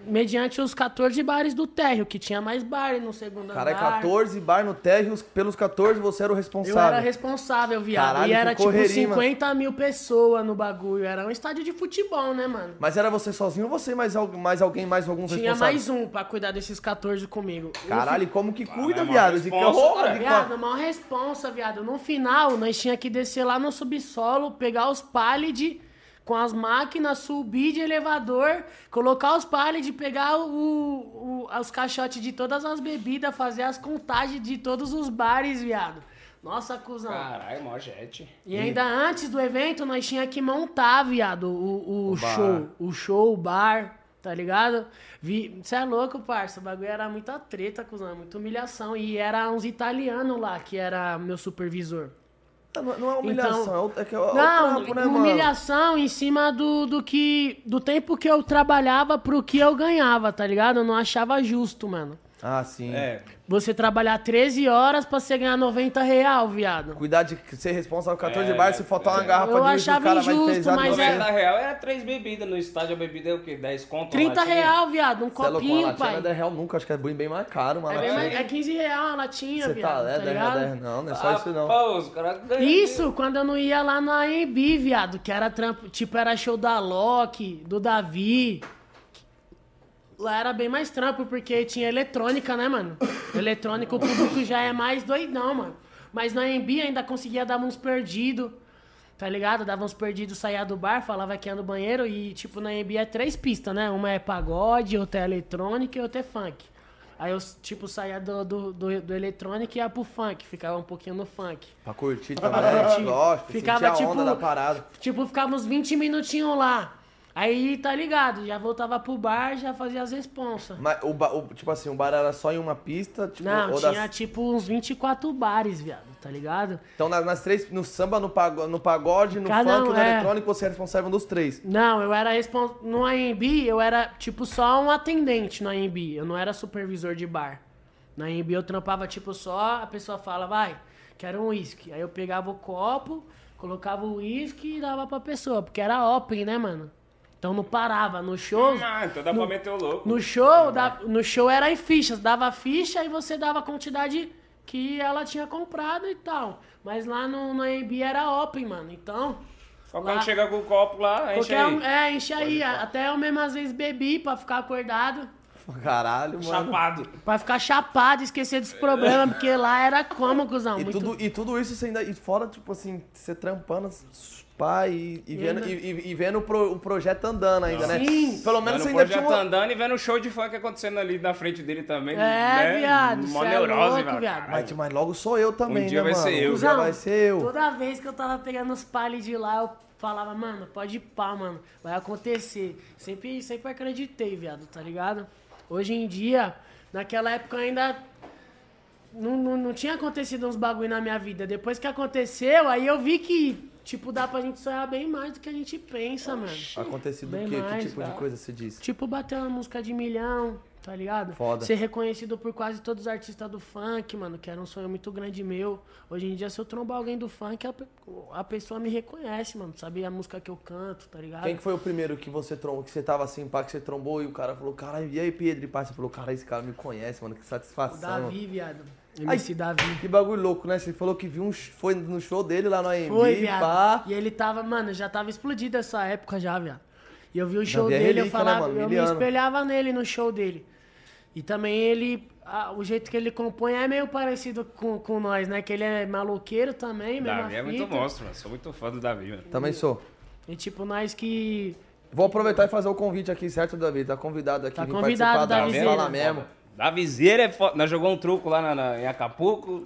Mediante os 14 bares do térreo, que tinha mais bar no segundo Caralho, andar. 14 bar no térreo, os- pelos 14 você era o Eu responsável. era responsável, viado. Caralho, e era que tipo correria, mano. 50 mil pessoas no bagulho. Era um estádio de futebol, né, mano? Mas era você sozinho ou você mais, mais alguém, mais alguns Tinha responsáveis? mais um pra cuidar desses 14 comigo. Eu Caralho, e como que cuida, é uma viado? De que responsa, horror, cara. de Viado, maior responsa, viado. No final, nós tinha que descer lá no subsolo, pegar os pallet com as máquinas, subir de elevador, colocar os pallet, pegar o, o- os caixotes de todas as bebidas, fazer as contagens de todos os bares, viado. Nossa, cuzão. Caralho, mó jet. E ainda antes do evento, nós tinha que montar, viado, o, o, O bar. show. O show, o bar, tá ligado? Você é louco, parça. O bagulho era muita treta, cuzão, muita humilhação. E era uns italianos lá, que era meu supervisor. Não, não é humilhação, Então- é o- é, que é é Não, né, mano? humilhação em cima do, do que. Do tempo que eu trabalhava pro que eu ganhava, tá ligado? Eu não achava justo, mano. Ah, sim. É. Você trabalhar 13 horas pra você ganhar 90 real, viado. Cuidar de ser responsável por 14 É, bar, se faltar uma é. garrafa Eu de uísque, achava o cara vai injusto, pesar mas você. é- 90 real era três bebidas no estádio, a bebida é o quê? 10 conto? 30 uma latinha? real, viado. Um Você é louco, uma copinho, latinha não pai. é 10 real nunca, acho que é bem, mais caro, uma É, latinha. mais- é 15 real a latinha, Você viado. tá, é tá 10 real, ligado? 10 não, não é só isso não. Pô, os caras Isso, quando eu não ia lá na AMB, viado, que era trampo, tipo, era show da Loki, do Davi. Lá era bem mais trampo, porque tinha eletrônica, né, mano? Eletrônica, o público já é mais doidão, mano. Mas na AMB ainda conseguia dar uns perdidos, tá ligado? Dava uns perdidos, saía do bar, falava que ia no banheiro e, tipo, na AMB é três pistas, né? Uma é pagode, outra é eletrônica e outra é funk. Aí eu, tipo, saía do, do, do, do eletrônico e ia pro funk, ficava um pouquinho no funk. Pra curtir Pra curtir. lógico, Ficava, a onda tipo, da parada. Tipo, ficava uns 20 minutinhos lá. Aí, tá ligado, já voltava pro bar, já fazia as responsas. Mas o, ba- o- tipo assim, o bar era só em uma pista, tipo, Não, tinha das- tipo uns 24 bares, viado, tá ligado? Então nas, nas três, no samba, no pagode, no, pagode, no Cada funk, um, no é. eletrônico, você é responsável dos três. Não, eu era responsável. No AMB, eu era tipo só um atendente no AMB. Eu não era supervisor de bar. No AMB eu trampava tipo só, a pessoa fala, vai, quero um uísque. Aí eu pegava o copo, colocava o uísque e dava pra pessoa, porque era open, né, mano? Então não parava. No show. Ah, então dá pra meter o louco. No show, da- no show era em fichas. Dava ficha e você dava a quantidade que ela tinha comprado e tal. Mas lá no, no AMB era open, mano. Então. Qualquer um lá- chega com o copo lá, enche aí. um, é, enche aí. Até eu mesmo às vezes bebi pra ficar acordado. Caralho, mano. Chapado. Pra ficar chapado, esquecer dos problemas, porque lá era como, cuzão. E, muito... tudo, e tudo isso você ainda. E fora, tipo assim, você trampando, pá, e, e vendo, ainda- e, e- vendo o, pro- o projeto andando ainda, né? Sim. Pelo menos Mano, você o ainda tinha projeto uma... andando e vendo o show de funk acontecendo ali na frente dele também. É, né? viado, Mó é neurose, louco, velho. viado. Mas, mas logo sou eu também, Um dia né, vai mano? ser eu. Um dia vai ser eu. Toda vez que eu tava pegando os palhos de lá, eu falava, mano, pode ir pá, mano. Vai acontecer. Sempre, sempre acreditei, viado, tá ligado? Hoje em dia, naquela época ainda. Não, não, não tinha acontecido uns bagulho na minha vida. Depois que aconteceu, aí eu vi que, tipo, dá pra gente sonhar bem mais do que a gente pensa, mano. Acontecido o Bem quê? mais, que tipo de tá? coisa você disse? Tipo, bater uma música de milhão, tá ligado? Foda. Ser reconhecido por quase todos os artistas do funk, mano, que era um sonho muito grande meu. Hoje em dia, se eu trombar alguém do funk, a, a pessoa me reconhece, mano. Sabe a música que eu canto, tá ligado? Quem que foi o primeiro que você trombou, que você tava assim, pá, que você trombou e o cara falou, caralho, e aí, Pedro? E pá, você falou, cara, esse cara me conhece, mano, que O satisfação. Davi, viado. MC Davi. Que bagulho louco, né? Você falou que viu um, foi no show dele lá no AMB, Foi, viado. pá. E ele tava, mano, já tava explodido essa época já, viado. E eu vi o show Davi é dele, eu relíquia, né, falava, mano? eu me espelhava nele no show dele. E também ele, ah, o jeito que ele compõe é meio parecido com, com nós, né? Que ele é maloqueiro também, mesma Davi é muito fita. monstro, mano. Sou muito fã do Davi, mano. Também sou. E tipo, nós que. Vou aproveitar e fazer o convite aqui, certo, Davi? Tá convidado aqui. Tá convidado, Davizeira. Fala mesmo. Davizeira é foda. Nós jogamos um truco lá na, na- em Acapulco.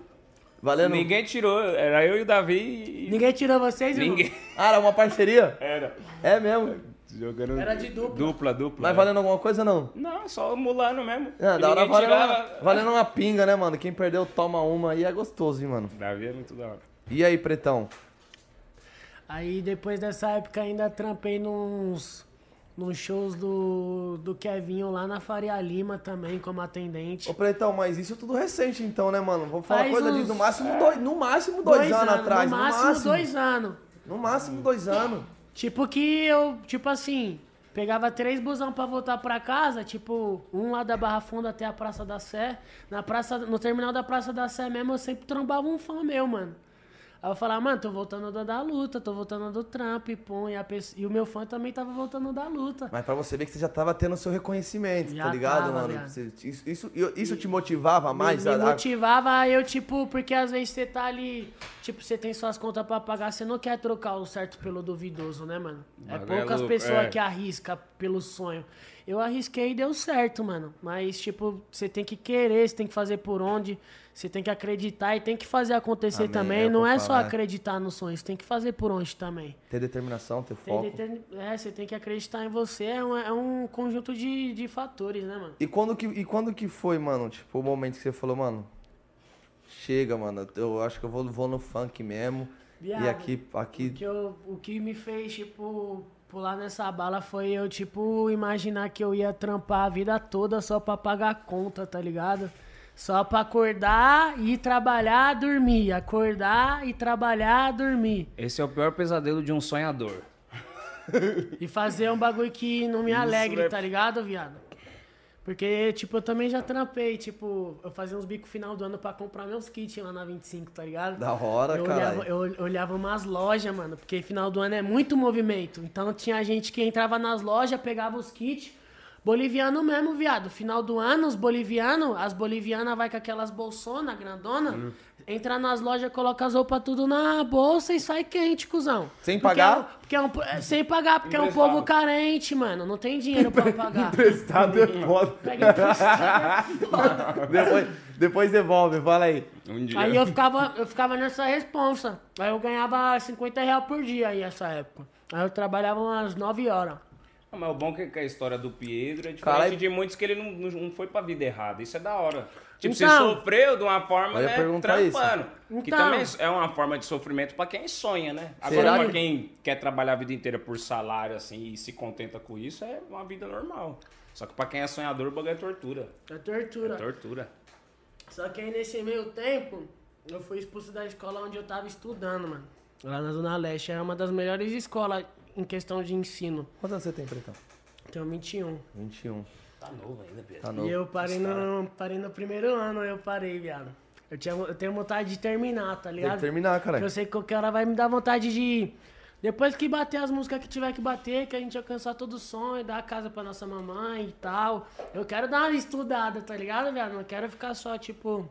Valendo. Ninguém tirou. Era eu e o Davi e. Ninguém tirou vocês, irmão? Ninguém. Ah, era uma parceria? Era. É mesmo. Jogando. Era de dupla. Dupla, dupla. Mas é. valendo alguma coisa, não? Não, só mulano mesmo. Ah, E da hora valendo tirava. uma, valendo uma pinga, né, mano? Quem perdeu toma uma aí é gostoso, hein, mano? Davi é muito da hora. E aí, pretão? Aí depois dessa época ainda trampei nos, nos shows do, do Kevinho lá na Faria Lima também, como atendente. Ô, pretão, mas isso é tudo recente, então, né, mano? Vou falar Faz coisa de uns- no máximo dois, no máximo dois, anos, atrás. No No máximo, máximo, dois anos. No máximo dois anos. Tipo que eu, tipo assim, pegava três busão pra voltar pra casa, tipo, um lá da Barra Funda até a Praça da Sé. Na praça, no terminal da Praça da Sé mesmo, eu sempre trombava um fã meu, mano. Aí eu falava, mano, tô voltando da, da luta, tô voltando do Trump, pum, e, a pessoa- e o meu fã também tava voltando da luta. Mas pra você ver que você já tava tendo seu reconhecimento, Já tá ligado, tava, mano? Você- isso, isso, isso te motivava mais? me, me a- a- motivava eu, tipo, porque às vezes você tá ali, tipo, você tem suas contas pra pagar, você não quer trocar o certo pelo duvidoso, né, mano? É é poucas pessoas é. que arriscam pelo sonho. Eu arrisquei e deu certo, mano. Mas, tipo, você tem que querer, você tem que fazer por onde, você tem que acreditar e tem que fazer acontecer Amém, também. é o não é falo, só acreditar no sonho, você tem que fazer por onde também. Ter determinação, ter Tem foco. É, você tem que acreditar em você, é um, é um conjunto de, de fatores, né, mano? E quando, que, e quando que foi, mano? Tipo, o momento que você falou, mano, chega, mano, eu acho que eu vou, vou no funk mesmo. Viado, e aqui, O aqui que, eu, o que me fez, tipo, pular nessa bala foi eu, tipo, imaginar que eu ia trampar a vida toda só pra pagar a conta, tá ligado? Só pra acordar e trabalhar, dormir. Acordar e trabalhar, dormir. Esse é o pior pesadelo de um sonhador. E fazer um bagulho que não me alegre, é- tá ligado, viado? Porque, tipo, eu também já trampei, tipo, eu fazia uns bicos final do ano pra comprar meus kits lá na 25, tá ligado? da hora, Eu cara. olhava, eu olhava umas lojas, mano, porque final do ano é muito movimento. Então tinha gente que entrava nas lojas, pegava os kits. Boliviano mesmo, viado. Final do ano, os bolivianos, as bolivianas vai com aquelas bolsonas grandona, Hum. entra nas lojas, coloca as roupas tudo na bolsa e sai quente, cuzão. Sem Porque pagar? é um- porque é um é, sem pagar, porque é um Emprestado. povo carente, mano. Não tem dinheiro pra pagar. Emprestado é foda. Pega emprestado. depois, depois devolve, fala aí. Um dia. Aí eu ficava, eu ficava nessa responsa. Aí eu ganhava 50 reais por dia aí essa época. Aí eu trabalhava umas 9 horas. Mas o bom é que a história do Pedro é diferente Caralho. de muitos que ele não, não foi pra vida errada. Isso é da hora. Tipo, Então. você sofreu de uma forma, né, perguntar isso. trampando. Que Então. também é uma forma de sofrimento pra quem sonha, né? Agora, Será pra que- quem quer trabalhar a vida inteira por salário, assim, e se contenta com isso, é uma vida normal. Só que pra quem é sonhador, o bagulho é tortura. É tortura. É tortura. Só que aí nesse meio tempo, eu fui expulso da escola onde eu tava estudando, mano. Lá na Zona Leste. É uma das melhores escolas em questão de ensino. Quantos anos você tem, Pretão? Tenho 21. 21. Tá novo ainda, Pedro. Tá E novo. eu parei no, parei no primeiro ano, eu parei, viado. Eu, tinha, eu tenho vontade de terminar, tá Tem ligado? que terminar, Porque cara. eu sei que qualquer hora vai me dar vontade de. Depois que bater as músicas que tiver que bater, que a gente alcançar todo o som e dar a casa pra nossa mamãe e tal. Eu quero dar uma estudada, tá ligado, viado? Não quero ficar só, tipo.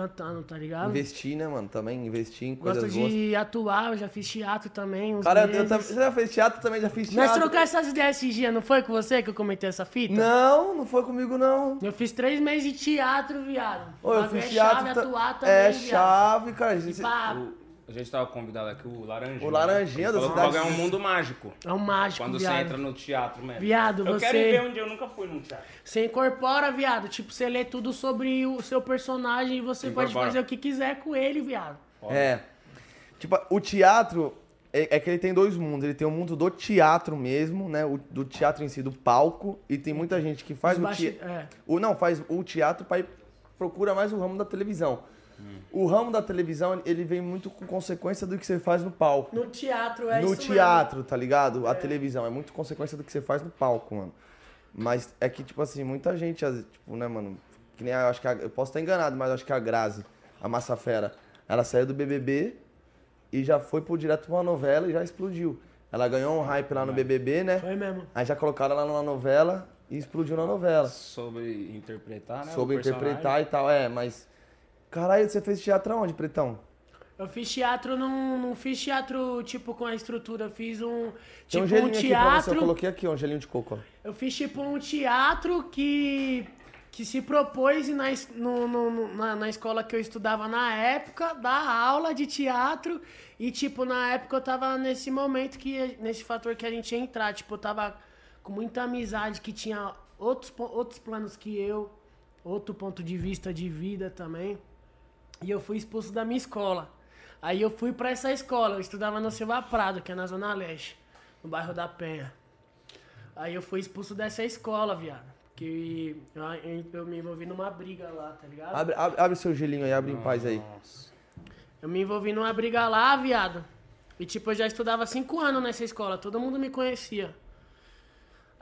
Cantando, tá ligado? Investir, né, mano? Também investir em coisas Gosto boas. de atuar, eu já fiz teatro também. Uns Cara, eu, meses. também- você já fez teatro? Também já fiz Nós teatro. trocar essas ideias esses dias, não foi com você que eu comentei essa fita? Não, não foi comigo, não. Eu fiz três meses de teatro, viado. Ô, eu fiz é teatro. chave, ta- atuar também, é viado. chave, cara. E pá, A gente tava convidado aqui, o Laranjinha. O Laranjinha Ele da que cidade- é um mundo mágico. é um mágico, Quando viado. você entra no teatro mesmo. Viado, eu você- quero ir ver dia, eu nunca fui num teatro. Você incorpora, viado. Tipo, você lê tudo sobre o seu personagem e você pode Incorpora. fazer o que quiser com ele, viado. É. Tipo, o teatro é, é que ele tem dois mundos. Ele tem o mundo do teatro mesmo, né? O, do teatro em si, do palco. E tem muita gente que faz Os o baixi- teatro. é. O, não, faz o teatro para procura mais o ramo da televisão. O ramo da televisão, ele vem muito com consequência do que você faz no palco. No teatro é no isso teatro, tá ligado? A televisão é muito consequência do que você faz no palco, mano. Mas é que, tipo assim, muita gente, tipo, né, mano? Que nem a, eu acho que a- eu posso estar enganado, mas eu acho que a Grazi, a Massa Fera, ela saiu do BBB e já foi pro direto pra uma novela e já explodiu. Ela ganhou um hype lá no BBB, né? mesmo. Foi mesmo. Aí já colocaram ela numa novela e explodiu na novela. Sobre interpretar, né? Personagem. interpretar e tal, é, mas. Caralho, você fez teatro aonde, Pretão? Eu fiz teatro, não, não fiz teatro, tipo, com a estrutura. Eu fiz um. Tem Tipo, um um, gelinho aqui você, eu teatro. coloquei aqui, um gelinho de coco, ó. Eu fiz tipo um teatro que, que se propôs na, no- no- na, na escola que eu estudava na época, dar aula de teatro. E, tipo, na época eu tava nesse momento que. Nesse fator que a gente ia entrar. Tipo, eu tava com muita amizade que tinha outros, outros planos que eu, outro ponto de vista de vida também. E eu fui expulso da minha escola. Aí eu fui pra essa escola, eu estudava no Silva Prado, que é na Zona Leste, no bairro da Penha. Aí eu fui expulso dessa escola, viado. Porque eu, eu- eu me envolvi numa briga lá, tá ligado? Abre, abre, abre seu gelinho aí, abre em paz aí. Nossa. Eu me envolvi numa briga lá, viado. E tipo, eu já estudava cinco anos nessa escola, todo mundo me conhecia.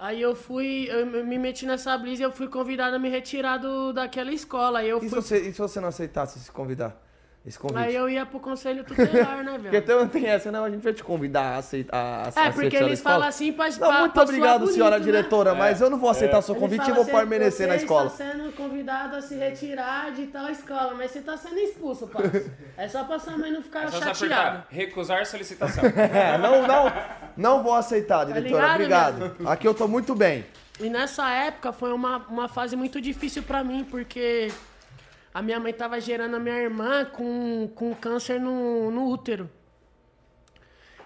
Aí eu fui, eu me me meti nessa brisa e eu fui convidado a me retirar do, daquela escola. Aí eu E se, fui. você, e se você não aceitasse se convidar? Esse convite? Aí eu ia pro conselho tutelar, né, Porque velho? também tem essa, não, a gente vai te convidar a aceitar a É, porque eles falam assim pra Não, pra- muito pra obrigado, soar senhora bonito, né? diretora, mas eu não vou aceitar seu Eles convite e vou assim, permanecer na você escola. está sendo convidado a se retirar de tal escola, mas você tá sendo expulso, parça. É só pra sua mãe não ficar É só você chateada. recusar solicitação. É, não, não, não vou aceitar, diretora, Tá ligado, obrigado. Aqui eu tô muito bem. E nessa época foi uma, uma fase muito difícil pra mim, porque a minha mãe tava gerando a minha irmã com, com câncer no, no útero.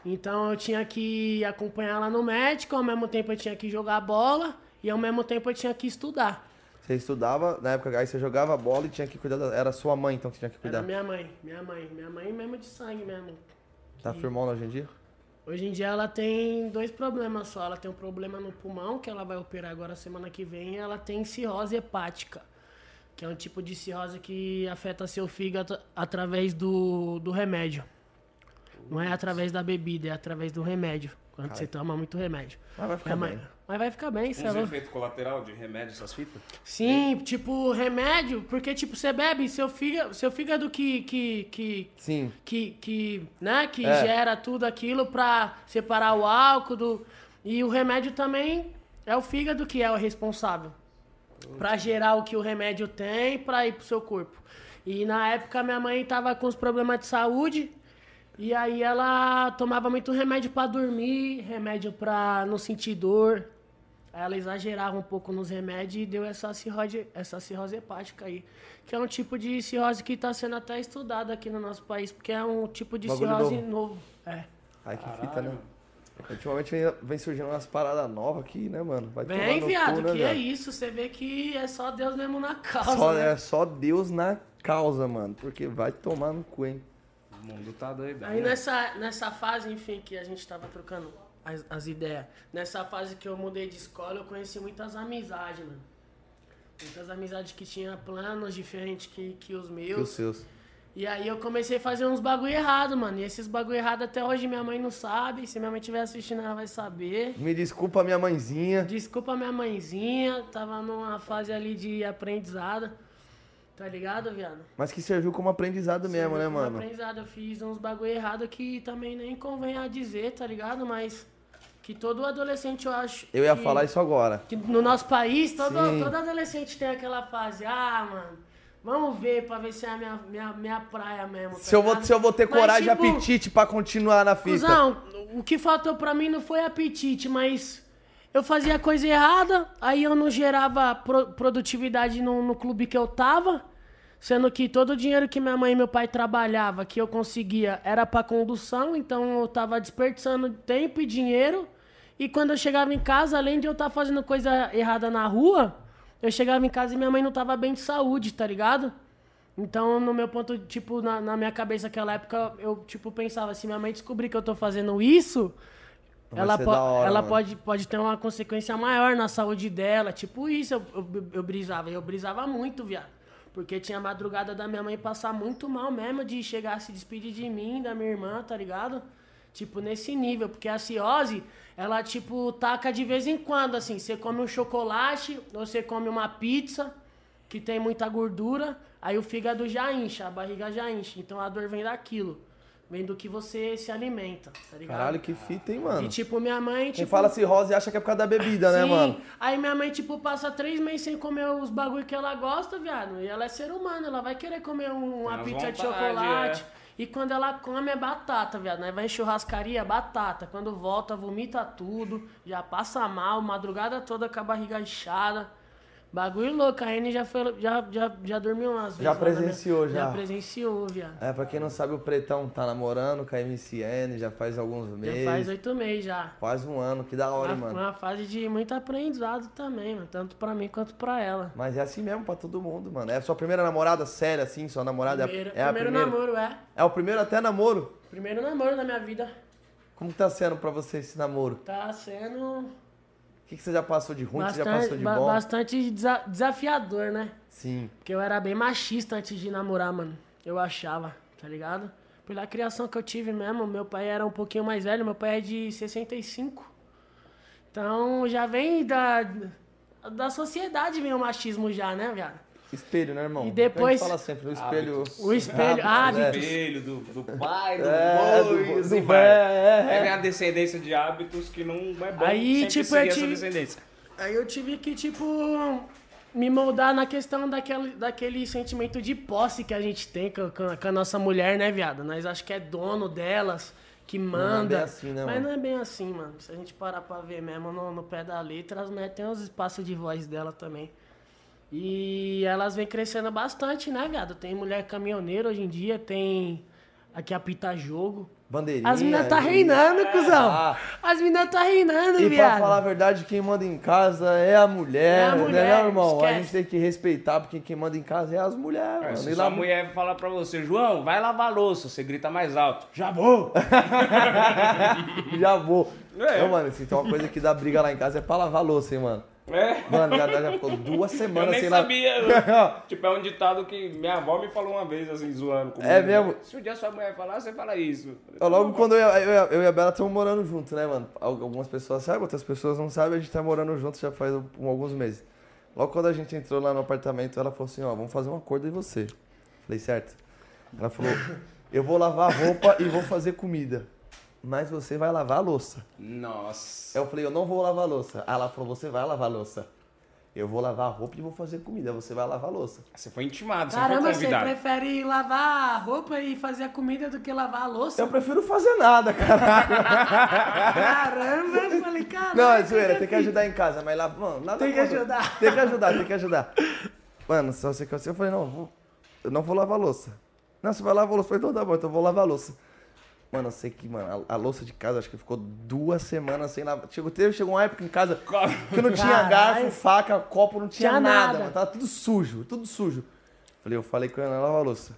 Então eu tinha que acompanhar ela no médico, ao mesmo tempo eu tinha que jogar bola e ao mesmo tempo eu tinha que estudar. Você estudava, na época aí você jogava bola e tinha que cuidar, da- era sua mãe então que tinha que Era cuidar. minha mãe, minha mãe, minha mãe mesmo de sangue mesmo. Tá firmando hoje em dia? Hoje em dia ela tem dois problemas só. Ela tem um problema no pulmão, que ela vai operar agora semana que vem, e ela tem cirrose hepática, que é um tipo de cirrose que afeta seu fígado através do, do remédio. Não é através da bebida, é através do remédio. Quando você toma muito remédio. Mas vai ficar Minha mãe- bem. Mas vai ficar bem, Uns você é louco. efeitos colateral de remédio, essas fitas? Sim, tipo, remédio, porque tipo, você bebe, seu fígado, seu fígado que, que, que Sim. que, que, né, que É. gera tudo aquilo pra separar o álcool do... E o remédio também é o fígado que é o responsável. Pra gerar o que o remédio tem pra ir pro seu corpo. E na época minha mãe tava com os problemas de saúde. E aí ela tomava muito remédio pra dormir, remédio pra não sentir dor. Aí ela exagerava um pouco nos remédios e deu essa cirrose, essa cirrose hepática aí. Que é um tipo de cirrose que está sendo até estudado aqui no nosso país, porque é um tipo de Bagulho cirrose novo. novo. É. Ai, que fita, né? Ultimamente vem, vem surgindo umas paradas novas aqui, né, mano? Vai no viado, cu, né, que é viado? isso. Você vê que é só Deus mesmo na causa. Só, né? É só Deus na causa, mano. Porque vai tomar no cu, hein? O mundo tá doido. Aí nessa, nessa fase, enfim, que a gente tava trocando as, as ideias. Nessa fase que eu mudei de escola, eu conheci muitas amizades, mano. Muitas amizades que tinham planos diferentes que, que os Que meus. os seus. E aí eu comecei a fazer uns bagulho errado, mano. E esses bagulho errado até hoje minha mãe não sabe. Se minha mãe estiver assistindo, ela vai saber. Me desculpa, minha mãezinha. Desculpa minha mãezinha, tava numa fase ali de aprendizado. Tá ligado, viado? Mas que serviu como aprendizado mesmo, Serviu né, como mano? Aprendizado. Eu fiz uns bagulho errado que também nem convém a dizer, tá ligado? Mas que todo adolescente, eu acho. Eu ia que, falar isso agora. Que no nosso país, todo, Sim. todo adolescente tem aquela fase. Ah, mano, vamos ver pra ver se é a minha, minha, minha praia mesmo. tá Se eu, vou, se eu vou ter Mas, coragem e tipo, apetite pra continuar na fita. Cusão, o que faltou pra mim não foi apetite, mas eu fazia coisa errada, aí eu não gerava pro- produtividade no, no clube que eu tava, sendo que todo o dinheiro que minha mãe e meu pai trabalhava, que eu conseguia, era pra condução, então eu tava desperdiçando tempo e dinheiro. E quando eu chegava em casa, além de eu estar fazendo coisa errada na rua, eu chegava em casa e minha mãe não tava bem de saúde, tá ligado? Então, no meu ponto, tipo, na, na minha cabeça naquela época, eu, tipo, pensava, se minha mãe descobrir que eu tô fazendo isso, Vai ela, po- hora, ela mano. pode, pode ter uma consequência maior na saúde dela. Tipo isso, eu, eu, eu brisava. Eu brisava muito, viado. Porque tinha a madrugada da minha mãe passar muito mal mesmo, de chegar a se despedir de mim, da minha irmã, tá ligado? Tipo, nesse nível. Porque a cirrose, ela, tipo, taca de vez em quando, assim. Você come um chocolate, ou você come uma pizza, que tem muita gordura, aí o fígado já incha, a barriga já incha. Então a dor vem daquilo. Vem do que você se alimenta, tá ligado? Caralho, que fita, hein, mano? E tipo, minha mãe, Quem tipo. fala cirrose acha que é por causa da bebida, né, Sim. mano? Aí minha mãe, tipo, passa três meses sem comer os bagulho que ela gosta, viado. E ela é ser humano, ela vai querer comer um- uma Tem pizza de vontade, chocolate. é. E quando ela come é batata, viado. Né? Vai em churrascaria, batata. Quando volta, vomita tudo. Já passa mal, madrugada toda com a barriga inchada. Bagulho louco, a Anne já, foi, já, já, já dormiu umas vezes. Já lá na minha- presenciou, já. Já presenciou, viado. É, pra quem não sabe, o Pretão tá namorando com a MCN já faz alguns meses. Já faz oito meses já. Quase um ano, que da hora, Uma, mano. uma fase de muito aprendizado também, mano. Tanto pra mim quanto pra ela. Mas é assim mesmo pra todo mundo, mano. É a sua primeira namorada séria, assim? Sua namorada é a- Primeiro, é a primeiro primeira? namoro, é. É o primeiro até namoro? Primeiro namoro da minha vida. Como tá sendo pra você esse namoro? Tá sendo O que, que você já passou de ruim, o que você já bastante, passou de bom? bastante desa- desafiador, né? Sim. Porque eu era bem machista antes de namorar, mano. Eu achava, tá ligado? Pela criação que eu tive mesmo, meu pai era um pouquinho mais velho, meu pai é de 65. Então já vem da, da sociedade vem o machismo já, né, viado? Espelho, né, irmão? E depois- fala sempre, o espelho... O espelho, ah, né? Espelho do, do pai, do É, do- do- vai. é, é, É a descendência de hábitos que não é bom Aí, tipo, eu tive- descendência. Aí eu tive que, tipo, me moldar na questão daquele, daquele sentimento de posse que a gente tem com, com a- com a nossa mulher, né, viado? Nós acho que é dono delas, que é manda. bem assim, né, Mas mano? não é bem assim, mano. Se a gente parar pra ver mesmo no, no pé da letra, as mulheres têm os espaços de voz dela também. E elas vêm crescendo bastante, né, viado? Tem mulher caminhoneira hoje em dia, tem aqui apita jogo. Bandeirinha. As meninas tá e- reinando, cuzão. Ah. As meninas tá reinando, E viado. pra falar a verdade, quem manda em casa é a mulher, É a mulher, né, irmão? A esquece. gente tem que respeitar, porque quem manda em casa é as mulheres, É, se E lá- mulher falar pra você, João, vai lavar a louça, você grita mais alto. Já vou! Já vou. É. Não, mano, assim, tem uma coisa que dá briga lá em casa é pra lavar louça, hein, mano. É. Mano, já, já ficou duas Eu semanas nem sem lavar. sabia. tipo, é um ditado que minha avó me falou uma vez, assim, zoando comigo. É mesmo? Se um dia sua mulher falar, você fala isso. Logo quando eu, eu, eu- eu e a Bela estamos morando junto, né, mano? Al- Algumas pessoas sabem, outras pessoas não sabem, a gente tá morando junto já faz alguns meses. Logo quando a gente entrou lá no apartamento, ela falou assim, ó, vamos fazer um acordo em você. Falei, certo. Ela falou, eu vou lavar roupa e vou fazer comida. Mas você vai lavar a louça. Nossa. Eu falei, eu não vou lavar a louça. Aí ela falou, você vai lavar a louça. Eu vou lavar a roupa e vou fazer comida. Você vai lavar a louça. Você foi intimado, você Caramba, foi você convidado. prefere lavar a roupa e fazer a comida do que lavar a louça? Eu prefiro fazer nada, cara. Caramba, eu falei, caramba. Não, é zoeira, tem que ajudar em casa, mas lá, mano, nada Tem que contra. ajudar. Tem que ajudar, tem que ajudar. Mano, só você que eu falei, não, eu vou- eu não vou lavar a louça. Não, você vai lavar a louça. Eu falei, então tá bom, então eu vou lavar a louça. Mano, eu sei que, mano, a, a louça de casa acho que ficou duas semanas sem lavar. Chegou, teve, chegou uma época em casa que não tinha Caralho. garfo, faca, copo, não tinha, Tinha nada, nada. mano. Tava tudo sujo, tudo sujo. Falei, eu falei que eu ia lavar a louça.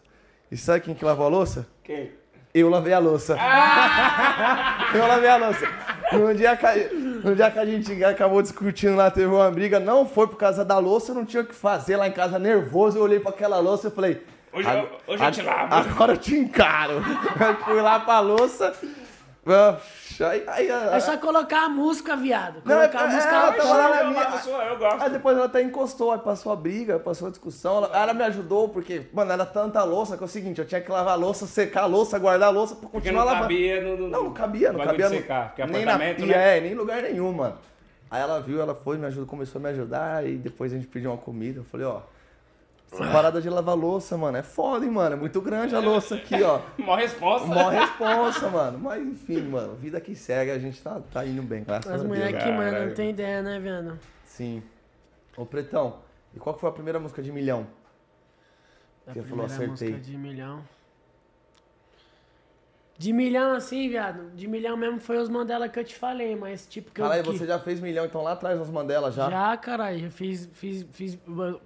E sabe quem que lavou a louça? Quem? Eu lavei a louça. eu lavei a louça. No dia, que, no dia que a gente acabou discutindo lá, teve uma briga, não foi por causa da louça, eu não tinha o que fazer lá em casa, nervoso. Eu olhei pra aquela louça e falei. Hoje eu- "Ag- hoje eu te lavo." Agora eu te encaro. Eu fui lá pra louça. Oxa, Aí, aí, É só colocar a música, viado. Não, Colocar é- a música é, ela ela tava lá na eu, minha- eu, sou- eu gosto. Aí depois ela até encostou, aí passou a briga, passou a discussão. Ela, ela me ajudou porque, mano, era tanta louça que é o seguinte, eu tinha que lavar a louça, secar a louça, guardar a louça pra continuar não lavando. cabia no, no, Não, não cabia, não cabia. no- secar, porque nem na pia, né? é, nem em lugar nenhum, mano. Aí ela viu, ela foi, me ajudou, começou a me ajudar, e depois a gente pediu uma comida. Eu falei, ó, essa parada de lavar louça, mano, é foda, hein, mano. É muito grande a louça aqui, ó. Mó resposta. Mó responsa, mano. Mas enfim, mano, vida que segue, a gente tá, tá indo bem, graças As a Deus. mulheres que, mano, não tem ideia, né, viado? Sim. Ô, Pretão, e qual que foi a primeira música de milhão? A Você falou, primeira acertei. música de milhão. De milhão, assim, viado. De milhão mesmo foi os Mandela que eu te falei, mas tipo que Caralho, eu. que- você já fez milhão, então lá atrás nos Mandela já? Já, caralho, já fiz, fiz, fiz,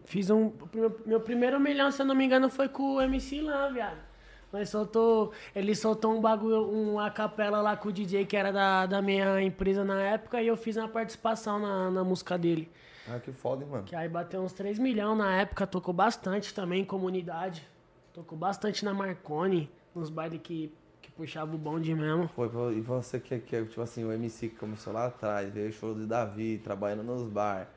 fiz um. Meu, primeiro milhão, se eu não me engano, foi com o MC lá, viado. Nós soltou. Ele soltou um bagulho, uma capela lá com o DJ que era da, da minha empresa na época e eu fiz uma participação na, na música dele. Ah, que foda, hein, mano. Que aí bateu uns 3 milhões na época, tocou bastante também em comunidade. Tocou bastante na Marconi, nos bailes que puxava o bonde mesmo. Foi, pô, e você que, que, tipo assim, o MC que começou lá atrás, veio o show de Davi, trabalhando nos bar.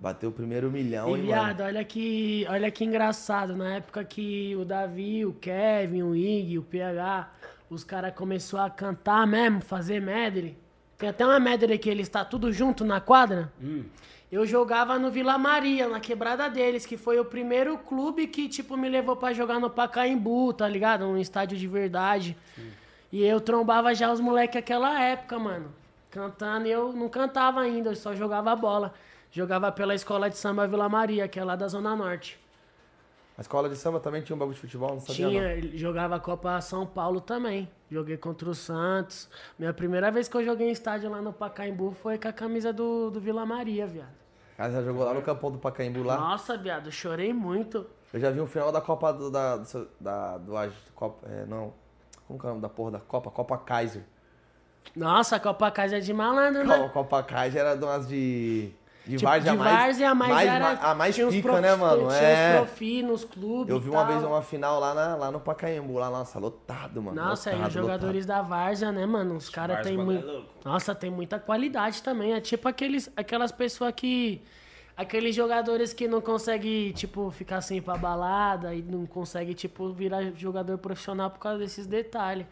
Bateu o primeiro milhão, E hein, viado, mano. olha que, olha que engraçado, na época que o Davi, o Kevin, o Ig, o PH, os caras começaram a cantar mesmo, fazer medley. Tem até uma medley que eles tá tudo junto na quadra. Eu jogava no Vila Maria, na quebrada deles, que foi o primeiro clube que, tipo, me levou pra jogar no Pacaembu, tá ligado? Um estádio de verdade. E eu trombava já os moleques naquela época, mano. Cantando, e eu não cantava ainda, eu só jogava bola. Jogava pela escola de samba Vila Maria, que é lá da Zona Norte. A escola de samba também tinha um bagulho de futebol, não sabia Tinha, não. jogava a Copa São Paulo também. Joguei contra o Santos. Minha primeira vez que eu joguei em estádio lá no Pacaembu foi com a camisa do, do Vila Maria, viado. Ah, já jogou lá no campão do Pacaembu lá? Nossa, viado, chorei muito. Eu já vi um final da Copa do, da, do, da, do, Copa, é, não, como que é o nome da porra da Copa? Copa Kaiser. Nossa, a Copa Casa é de malandro, né? Copa, Copa Kaiser era de umas de, de Tipo, várzea de mais, várzea, mas mais, era, a mais tinha uns pica, profi- né, mano? Tinha É. uns profi nos clubes Eu vi e uma tal. vez uma final lá, na, lá no Pacaembu, lá, nossa, lotado, mano. Nossa, e lotado, os jogadores da Várzea, né, mano? Os caras têm muito. é. Nossa, tem muita qualidade também. É tipo aqueles, aquelas pessoas que. Aqueles jogadores que não conseguem, tipo, ficar sem ir pra balada e não conseguem, tipo, virar jogador profissional por causa desses detalhes.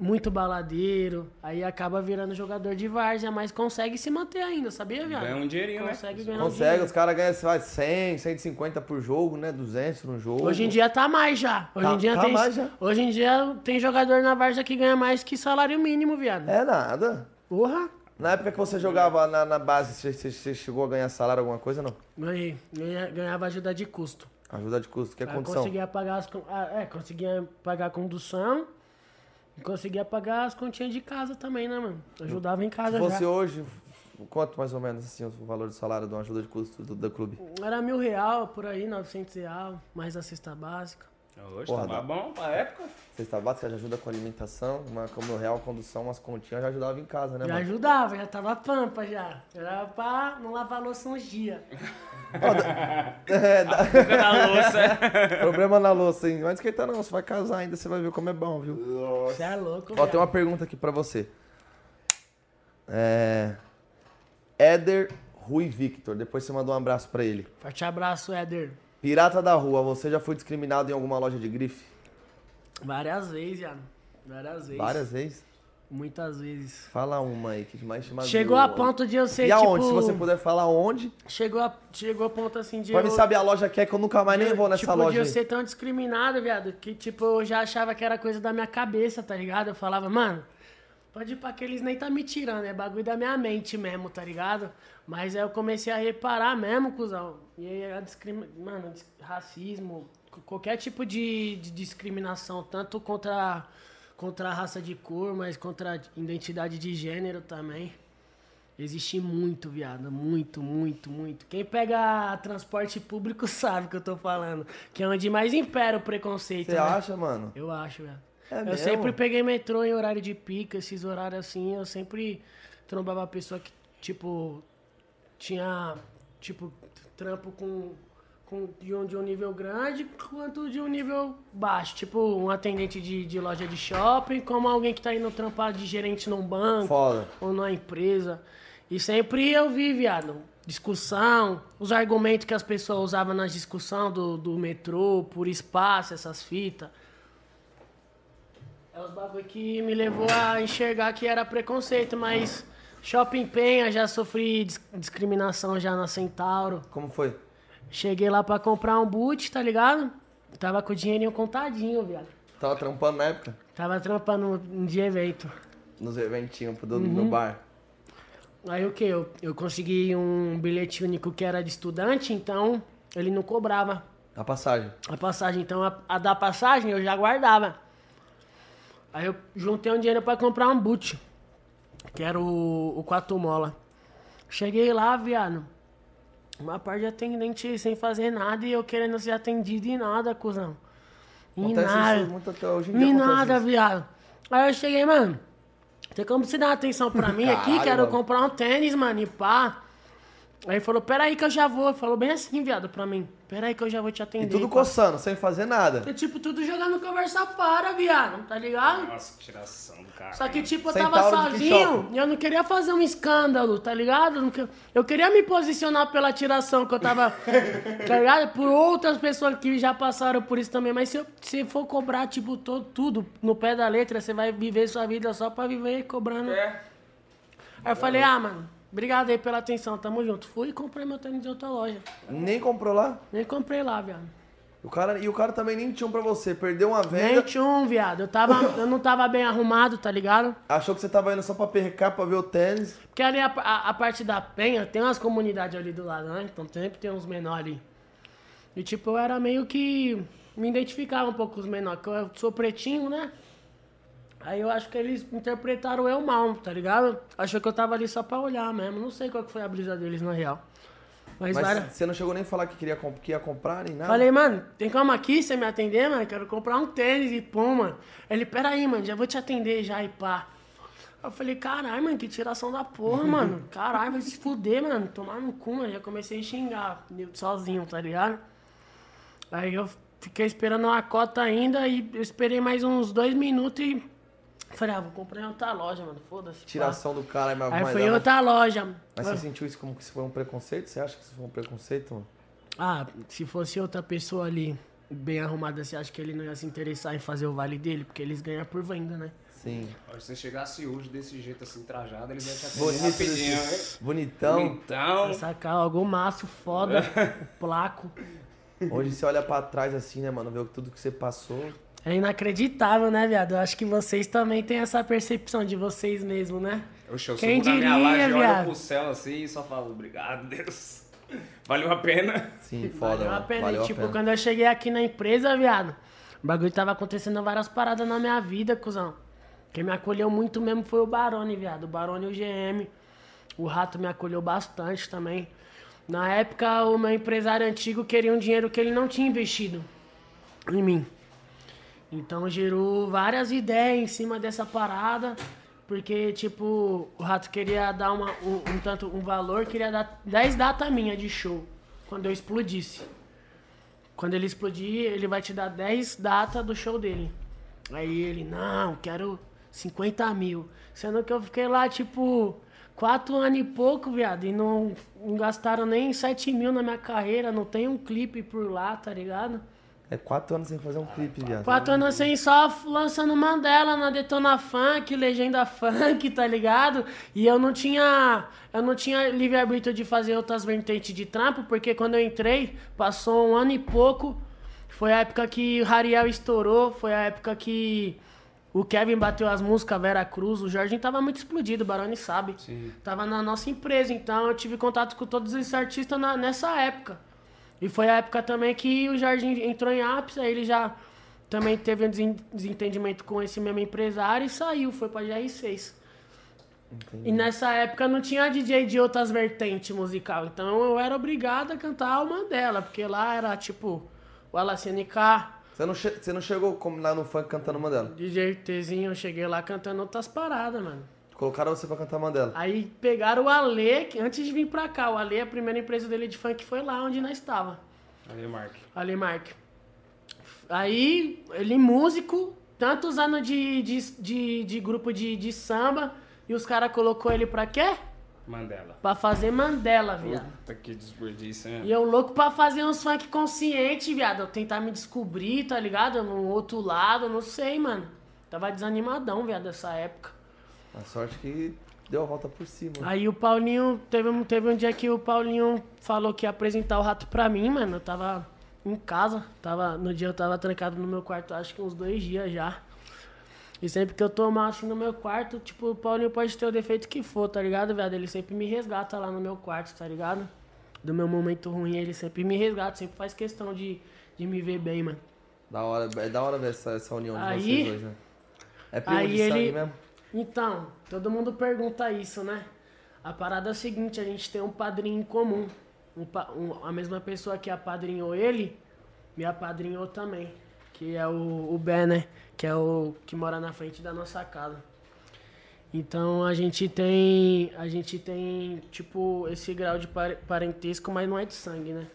Muito baladeiro, aí acaba virando jogador de várzea, mas consegue se manter ainda, sabia, viado? Ganha um dinheirinho, né? Consegue ganhar um Consegue, dinheiro. os caras ganham sei lá, 100, 150 por jogo, né? 200 no jogo. Hoje em dia tá mais já. Hoje Tá- em dia tá tem. mais já. Hoje em dia tem jogador na Várzea que ganha mais que salário mínimo, viado. É nada. Porra! Na época que você jogava na, na base, você, você- chegou a ganhar salário, alguma coisa, não? Ganhei. Ganha- Ganhava ajuda de custo. Ajuda de custo, que é Aí condição. conseguia pagar as. ah, É, conseguia pagar a condução. E conseguia pagar as continhas de casa também, né, mano? Ajudava em casa Se fosse já. hoje, quanto mais ou menos assim, o valor do salário de uma ajuda de custo do, do clube? Era mil real por aí, 900 real, mais a cesta básica. Hoje Porra, dá. bom pra época. Cesta básica já ajuda com alimentação, uma, como real condução, umas continhas já ajudava em casa, né, Já mano? ajudava, já tava pampa já. Era pra não lavar louça uns dias. É, dá- Fuga da louça. problema na louça, hein? Não esquenta não, você vai casar ainda, você vai ver como é bom, viu? Você é louco, Ó, tem uma pergunta aqui pra você. É... Éder Rui Victor, depois você manda um abraço pra ele. Forte abraço, Éder. Pirata da rua, você já foi discriminado em alguma loja de grife? Várias vezes, viado. Várias vezes. Várias vezes? Muitas vezes. Fala uma aí que mais te magoou. Chegou a ponto de eu ser, E tipo... aonde? Se você puder falar onde, Chegou a, chegou a ponto, assim, de pra eu... saber a loja que é que eu nunca mais nem eu- vou nessa tipo, loja de eu aí. ser tão discriminado, viado, que, tipo, eu já achava que era coisa da minha cabeça, tá ligado? Eu falava, mano, pode ir pra que eles nem tá me tirando, é bagulho da minha mente mesmo, tá ligado? Mas aí eu comecei a reparar mesmo, cuzão. E aí a discrimi... Mano, racismo, qualquer tipo de, de discriminação, tanto contra, contra a raça de cor, mas contra a identidade de gênero também. Existe muito, viado. Muito, muito, muito. Quem pega transporte público sabe o que eu tô falando. Que é onde mais impera o preconceito. Você né? acha, mano? Eu acho, velho. É eu mesmo? sempre peguei metrô em horário de pica, esses horários assim, eu sempre trombava pessoa que, tipo, tinha, tipo, trampo com, com de, um, de um nível grande quanto de um nível baixo. Tipo, um atendente de, de loja de shopping, como alguém que tá indo trampar de gerente num banco Foda. ou numa empresa. E sempre eu vi, viado, discussão, os argumentos que as pessoas usavam na discussão do, do metrô, por espaço, essas fitas. É os bagulho que me levou a enxergar que era preconceito, mas Shopping Penha já sofri dis- discriminação já na Centauro. Como foi? Cheguei lá pra comprar um boot, tá ligado? Tava com o dinheirinho contadinho, viado. Tava trampando na época? Tava trampando um de evento. Nos eventinhos do, Uhum. no bar. Aí o que? Eu, eu consegui um bilhete único que era de estudante, então ele não cobrava A passagem. a passagem. Então a, a da passagem eu já guardava. Aí eu juntei um dinheiro pra comprar um boot, que era o, o quatro mola. Cheguei lá, viado. Uma parte de atendente sem fazer nada e eu querendo ser atendido e nada, cuzão. E Acontece nada. isso muito até hoje em dia. E acontece nada, isso. viado. Aí eu cheguei, mano. Tem como você dar atenção pra mim aqui? Caralho, Quero mano. comprar um tênis, mano, e pá. Aí ele falou, peraí que eu já vou. Falou bem assim, viado, pra mim. Peraí que eu já vou te atender. E tudo pá. coçando, sem fazer nada. E, tipo, tudo jogando conversa fora, viado, tá ligado? Nossa, que tiração do cara. Só que, tipo, eu Sem tava sozinho e eu não queria fazer um escândalo, tá ligado? Eu queria me posicionar pela tiração que eu tava, tá ligado? Por outras pessoas que já passaram por isso também. Mas se eu se for cobrar, tipo, todo, tudo no pé da letra, você vai viver sua vida só pra viver cobrando. É. Aí eu falei, ah, mano, obrigado aí pela atenção, tamo junto. Fui e comprei meu tênis de outra loja. Nem comprou lá. Nem comprei lá, viado. O cara, e o cara também nem tinha um pra você. Perdeu uma Nem venda. tinha um, viado. Eu, tava, eu não tava bem arrumado, tá ligado? Achou que você tava indo só pra percar, pra ver o tênis. Porque ali a, a- a parte da penha tem umas comunidades ali do lado, né? Então sempre tem uns menores ali. E tipo, eu era meio que. Me identificava um pouco com os menores, porque eu sou pretinho, né? Aí eu acho que eles interpretaram eu mal, tá ligado? Achou que eu tava ali só pra olhar mesmo. Não sei qual que foi a brisa deles na real. Mas, Mas várias- você não chegou nem a falar que queria comp- que ia comprar nem nada. Falei, mano, tem como aqui você me atender, mano? Quero comprar um tênis e pum, mano. Ele, peraí, mano, já vou te atender já e pá. Eu falei, caralho, mano, que tiração da porra, mano. Caralho, vai se fuder, mano. Tomar no cu, mano. Já comecei a xingar, sozinho, tá ligado? Aí eu fiquei esperando uma cota ainda e eu esperei mais uns dois minutos e falei, ah, vou comprar em outra loja, mano. Foda-se. pá. Tiração do cara, mas Aí mas foi em outra loja. Mas você sentiu isso como que isso foi um preconceito? Você acha que isso foi um preconceito, mano? Ah, se fosse outra pessoa ali, bem arrumada, você acha que ele não ia se interessar em fazer o vale dele? Porque eles ganham por venda, né? Sim. Se você chegasse hoje desse jeito assim, trajado, eles iam te atender rapidinho, hein? bonitão. Então, Vai sacar algum maço foda, o placo. Hoje você olha pra trás assim, né, mano? Vê tudo que você passou. É inacreditável, né, viado? Eu acho que vocês também têm essa percepção de vocês mesmo, né? Oxe, eu Quem subo na minha diria, laje, olho viado? pro céu assim e só falo, obrigado, Deus. Valeu a pena. Sim, foda, Valeu a pena. Valeu e, a tipo, pena. quando eu cheguei aqui na empresa, viado, o bagulho tava acontecendo várias paradas na minha vida, cuzão. Quem me acolheu muito mesmo foi o Barone, viado. O Barone e o GM. O Rato me acolheu bastante também. Na época, o meu empresário antigo queria um dinheiro que ele não tinha investido em mim. Então gerou várias ideias em cima dessa parada. Porque, tipo, o Rato queria dar uma, um, um tanto, um valor, queria dar 10 datas minha de show. Quando eu explodisse. Quando ele explodir, ele vai te dar 10 datas do show dele. Aí ele, não, quero 50 mil. Sendo que eu fiquei lá, tipo, 4 anos e pouco, viado. E não, não gastaram nem 7 mil na minha carreira. Não tem um clipe por lá, tá ligado? É quatro anos sem fazer um clipe, viado. Quatro anos sem só lançando Mandela na Detona Funk, Legenda Funk, tá ligado? E eu não tinha. Eu não tinha livre-arbítrio de fazer outras vertentes de trampo, porque quando eu entrei, passou um ano e pouco. Foi a época que o Rariel estourou, foi a época que o Kevin bateu as músicas, Vera Cruz, o Jorginho tava muito explodido, o Baroni sabe. Sim. Tava na nossa empresa, então eu tive contato com todos esses artistas na- nessa época. E foi a época também que o Jardim entrou em ápice, aí ele já também teve um desen- desentendimento com esse mesmo empresário e saiu, foi pra GR6. E nessa época não tinha DJ de outras vertentes musical. Então eu era obrigado a cantar o Mandela, porque lá era tipo o LCNK, Você não, você não chegou como lá no funk cantando Mandela? DJ Tzinho, eu cheguei lá cantando outras paradas, mano. Colocaram você pra cantar Mandela. Aí pegaram o Ale, que antes de vir pra cá, o Ale, a primeira empresa dele de funk foi lá onde nós estava. Aí, Mark. Ale Mark. Aí, ele músico, tantos anos de, de, de, de grupo de, de samba, e os caras colocou ele pra quê? Mandela. Pra fazer Mandela, viado. Puta que desperdício, hein? E eu louco pra fazer uns funk consciente, viado. Eu tentar me descobrir, tá ligado? No outro lado, não sei, mano. Tava desanimadão, viado, dessa época. A sorte que deu a volta por cima. Aí o Paulinho, teve, um- teve um dia que o Paulinho falou que ia apresentar o rato pra mim, mano. Eu tava em casa, tava, no dia eu tava trancado no meu quarto, acho que uns dois dias já. E sempre que eu tô mal assim no meu quarto, tipo, o Paulinho pode ter o defeito que for, tá ligado, viado? Ele sempre me resgata lá no meu quarto, tá ligado? Do meu momento ruim, ele sempre me resgata, sempre faz questão de, de me ver bem, mano. Da hora, é da hora ver essa, essa união de Aí- vocês dois, né? É primo aí de sangue ele- mesmo? Então, todo mundo pergunta isso, né? A parada é o seguinte, a gente tem um padrinho em comum. Um um- a mesma pessoa que apadrinhou ele, me apadrinhou também. Que é o, o Bé, né? Que é o que mora na frente da nossa casa. Então a gente tem. A gente tem, tipo, esse grau de par- parentesco, mas não é de sangue, né?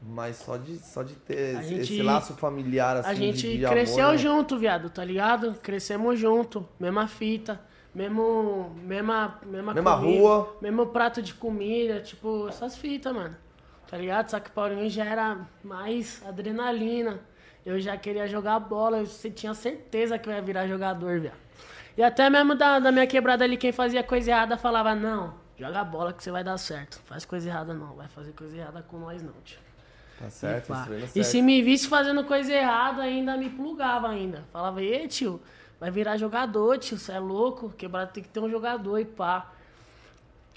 Mas só de, só de ter esse, gente- esse laço familiar, assim, A gente de, de cresceu amor, né? junto, viado, tá ligado? Crescemos junto, mesma fita, mesmo, mesma, mesma, Mesma comida, rua. mesmo prato de comida, tipo, essas fitas, mano. Tá ligado? Só que o Paulinho já era mais adrenalina. Eu já queria jogar bola, eu se- tinha certeza que eu ia virar jogador, viado. E até mesmo da, da minha quebrada ali, quem fazia coisa errada falava, não, joga bola que você vai dar certo. Faz coisa errada não, vai fazer coisa errada com nós não, tio. Tá certo, isso aí não E certo. se me visse fazendo coisa errada, ainda me plugava ainda. Falava, e tio, vai virar jogador, tio, você é louco? Quebrado tem que ter um jogador e pá.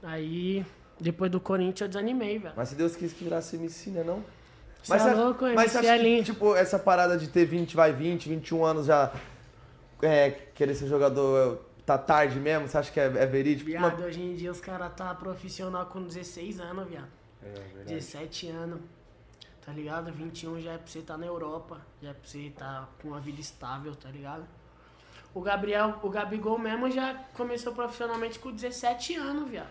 Aí, depois do Corinthians, eu desanimei, velho. Mas se Deus quis que virasse MC, né, não? Cê é louco, mas você MC acha que, Elinho. tipo, essa parada de ter 20, vai 20, 21 anos já é, querer ser jogador tá tarde mesmo? Você acha que é, é verídico? Viado, Uma- hoje em dia os caras tá profissional com 16 anos, viado. É, verdade. 17 anos. Tá ligado? 21 já é pra você estar na Europa. Já é pra você estar com uma vida estável, tá ligado? O Gabriel, o Gabigol mesmo já começou profissionalmente com 17 anos, viado.